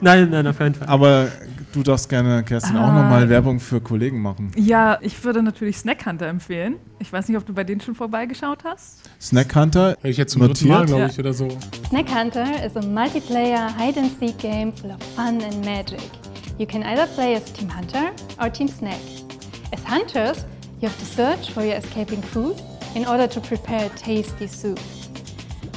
S5: nein, nein, auf keinen Fall.
S2: Aber du darfst gerne, Kerstin, auch
S4: Ah.
S2: nochmal Werbung für Kollegen machen.
S4: Ja, ich würde natürlich Snack Hunter empfehlen. Ich weiß nicht, ob du bei denen schon vorbeigeschaut hast.
S2: Snack Hunter,
S3: Hätte ich jetzt zum Mal,
S2: Notiert?
S3: glaube
S4: Ja.
S3: ich, oder so.
S9: Snack Hunter is a multiplayer hide and seek game full of fun and magic. You can either play as Team Hunter or Team Snack. As hunters, you have to search for your escaping food in order to prepare a tasty soup.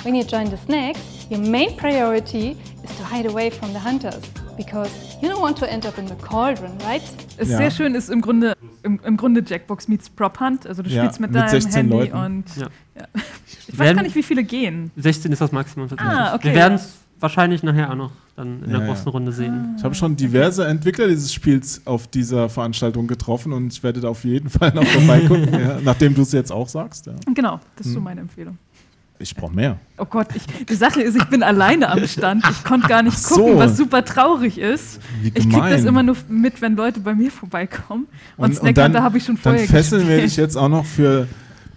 S9: When you join the snacks, your main priority is to hide away from the hunters because you don't want to end up in the cauldron, right?
S4: Ist
S2: Ja.
S4: sehr schön, ist im Grunde, im, im Grunde Jackbox meets Prop Hunt. Also du
S2: Ja,
S4: spielst mit,
S2: mit
S4: deinem
S2: 16
S4: Handy
S2: Leuten.
S4: und
S5: Ja.
S4: ja. ich weiß
S5: Werden-
S4: gar nicht, wie viele gehen.
S5: 16 ist das Maximum tatsächlich.
S4: Ah, okay,
S5: Wir werden es wahrscheinlich nachher auch noch dann in
S2: Ja,
S5: der
S2: ja.
S5: großen Runde sehen.
S2: Ich habe schon diverse Entwickler dieses Spiels auf dieser Veranstaltung getroffen und ich werde da auf jeden Fall noch vorbeigucken, ja, nachdem du es jetzt auch sagst. Ja.
S4: Genau, das ist
S2: Hm.
S4: so meine Empfehlung.
S2: Ich brauche mehr.
S4: Oh Gott, ich, die Sache ist, ich bin alleine am Stand. Ich konnte gar nicht
S2: Ach so.
S4: gucken, was super traurig ist.
S2: Wie
S4: Ich kriege das immer nur mit, wenn Leute bei mir vorbeikommen. Und, Snack
S2: dann,
S4: Hunter habe ich schon
S2: dann
S4: vorher
S2: fesseln wir
S4: gespielt.
S2: dich jetzt auch noch für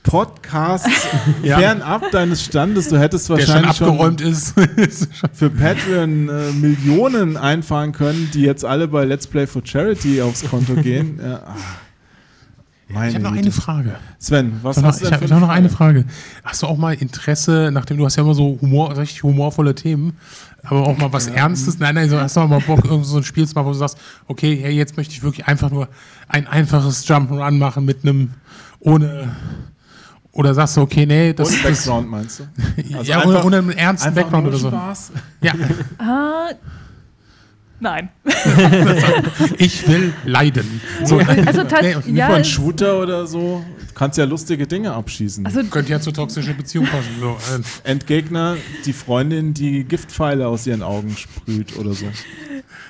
S2: Podcasts
S3: Ja.
S2: fernab deines Standes. Du hättest
S3: Der schon
S2: wahrscheinlich
S3: abgeräumt ist.
S2: für Patreon äh, Millionen einfahren können, die jetzt alle bei Let's Play for Charity aufs Konto gehen. Ja, ah. Meine
S3: ich habe noch
S2: Güte.
S3: eine Frage.
S2: Sven, was
S3: Ich habe noch,
S2: hast du
S3: ich
S2: denn
S3: ich hab noch eine
S2: Frage?
S3: Frage. Hast du auch mal Interesse, nachdem du hast ja immer so Humor, richtig humorvolle Themen, aber auch mal was Ernstes? Nein, nein, so, hast du auch mal Bock, irgend so ein Spiel zu machen, wo du sagst, okay, hey, jetzt möchte ich wirklich einfach nur ein einfaches Jump'n'Run machen mit einem ohne oder sagst du, okay, nee, das ist
S2: Background meinst du? Also
S3: ja,
S2: einfach-
S3: ohne, ohne einen ernsten
S2: Einfach
S3: Background
S2: nur
S3: oder so.
S2: Spaß.
S3: Ja,
S4: Ah, nein.
S3: ich will leiden. So,
S4: Also
S3: nee,
S2: Nicht
S4: ja,
S2: mal ein
S4: es-
S2: Shooter oder so. Du kannst ja lustige Dinge abschießen.
S4: Also
S3: könnte ja zur toxischen Beziehung passen. So, äh,
S2: Endgegner, die Freundin, die Giftpfeile aus ihren Augen sprüht oder so.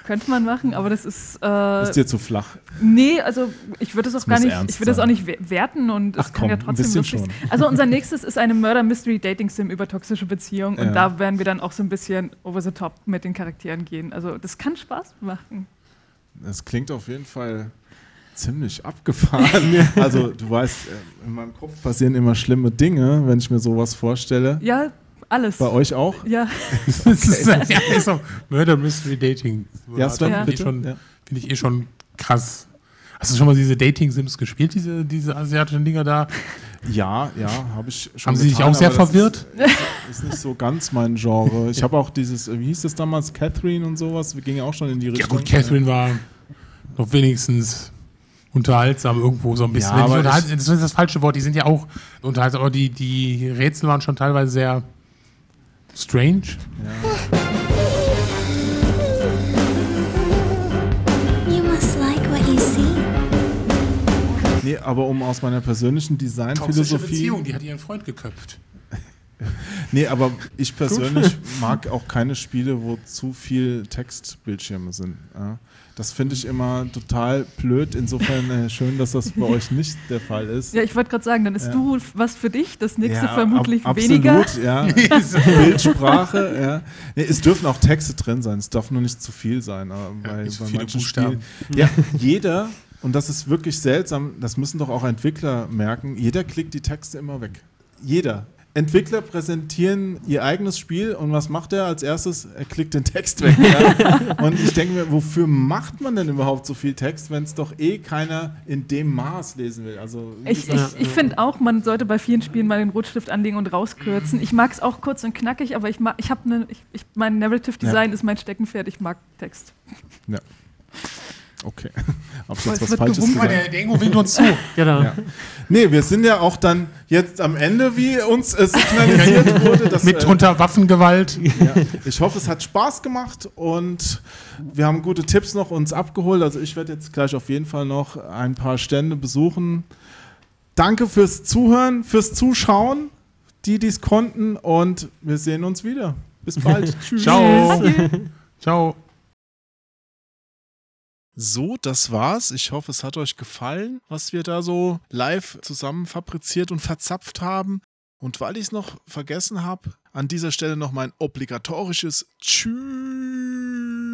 S4: könnte man machen, aber das ist. Äh,
S2: Ist dir zu flach.
S4: nee, also ich würde das auch
S2: Das
S4: gar nicht, ich würde das auch nicht we- werten und es
S2: Ach
S4: kann ja
S2: komm, ein
S4: trotzdem lustig sein. Also unser nächstes ist eine Murder Mystery Dating Sim über toxische Beziehungen
S2: Ja.
S4: und da werden wir dann auch so ein bisschen over the top mit den Charakteren gehen. Also das kann Spaß machen.
S2: Das klingt auf jeden Fall ziemlich abgefahren. also du weißt, äh, in meinem Kopf passieren immer schlimme Dinge, wenn ich mir sowas vorstelle.
S4: Ja, alles.
S2: Bei euch auch?
S4: Ja,
S3: ist, ja, ist auch Murder Mystery Dating.
S2: Ja, Sven, bitte. Ja.
S3: finde ich eh schon krass. Hast du schon mal diese Dating-Sims gespielt, diese, diese asiatischen Dinger da?
S2: Ja, ja, habe ich schon
S3: Haben Sie sich
S2: getan,
S3: auch sehr verwirrt?
S2: Ist, ist nicht so ganz mein Genre. Ich habe auch dieses, wie hieß das damals, Catherine und sowas, wir gingen auch schon in die
S3: Ja
S2: Richtung.
S3: gut, Catherine war noch wenigstens unterhaltsam irgendwo so ein bisschen.
S2: Ja, aber
S3: das ist das falsche Wort, die sind ja auch unterhaltsam, aber die, die Rätsel waren schon teilweise sehr strange.
S10: You
S2: Nee, aber um aus meiner persönlichen Designphilosophie.
S3: Beziehung, die hat ihren Freund geköpft.
S2: Nee, aber ich persönlich mag auch keine Spiele, wo zu viel Textbildschirme sind. Ja. Das finde ich immer total blöd. Insofern äh, schön, dass das bei euch nicht der Fall ist.
S4: ja ich wollte gerade sagen, dann ist
S2: Ja.
S4: du was für dich, das nächste
S2: Ja,
S4: vermutlich
S2: ab-
S4: weniger.
S2: Absolut, ja. Bildsprache, ja. Nee, es dürfen auch Texte drin sein, es darf nur nicht zu viel sein. Aber bei,
S3: nicht zu
S2: bei
S3: viele
S2: manchen
S3: Buchstaben.
S2: Spielen. Ja, jeder, und das ist wirklich seltsam, das müssen doch auch Entwickler merken, jeder klickt die Texte immer weg. Jeder. Entwickler präsentieren ihr eigenes Spiel und was macht er als erstes? Er klickt den Text weg. Ja? Und ich denke mir, wofür macht man denn überhaupt so viel Text, wenn es doch eh keiner in dem Maß lesen will? Also,
S4: Ich, ich, ich finde auch, man sollte bei vielen Spielen mal den Rotstift anlegen und rauskürzen. Ich mag es auch kurz und knackig, aber ich mag, ich habe eine, ich, ich, mein Narrative Design ist mein Steckenpferd. Ich mag Text.
S2: Okay. Hab ich jetzt was Falsches gesagt?
S3: der, der Ingo winkt uns zu.
S5: Genau.
S2: Ja. Nee, wir sind ja auch dann jetzt am Ende, wie uns äh, signalisiert wurde. Dass,
S3: Mit
S2: äh,
S3: drunter Waffengewalt.
S2: ja, ich hoffe, es hat Spaß gemacht und wir haben gute Tipps noch uns abgeholt. Also ich werde jetzt gleich auf jeden Fall noch ein paar Stände besuchen. Danke fürs Zuhören, fürs Zuschauen, die dies konnten und wir sehen uns wieder. Bis bald. Tschüss.
S3: Ciao. Ciao.
S11: So, das war's. Ich hoffe, es hat euch gefallen, was wir da so live zusammen fabriziert und verzapft haben. Und weil ich es noch vergessen habe, an dieser Stelle noch mein obligatorisches Tschüss.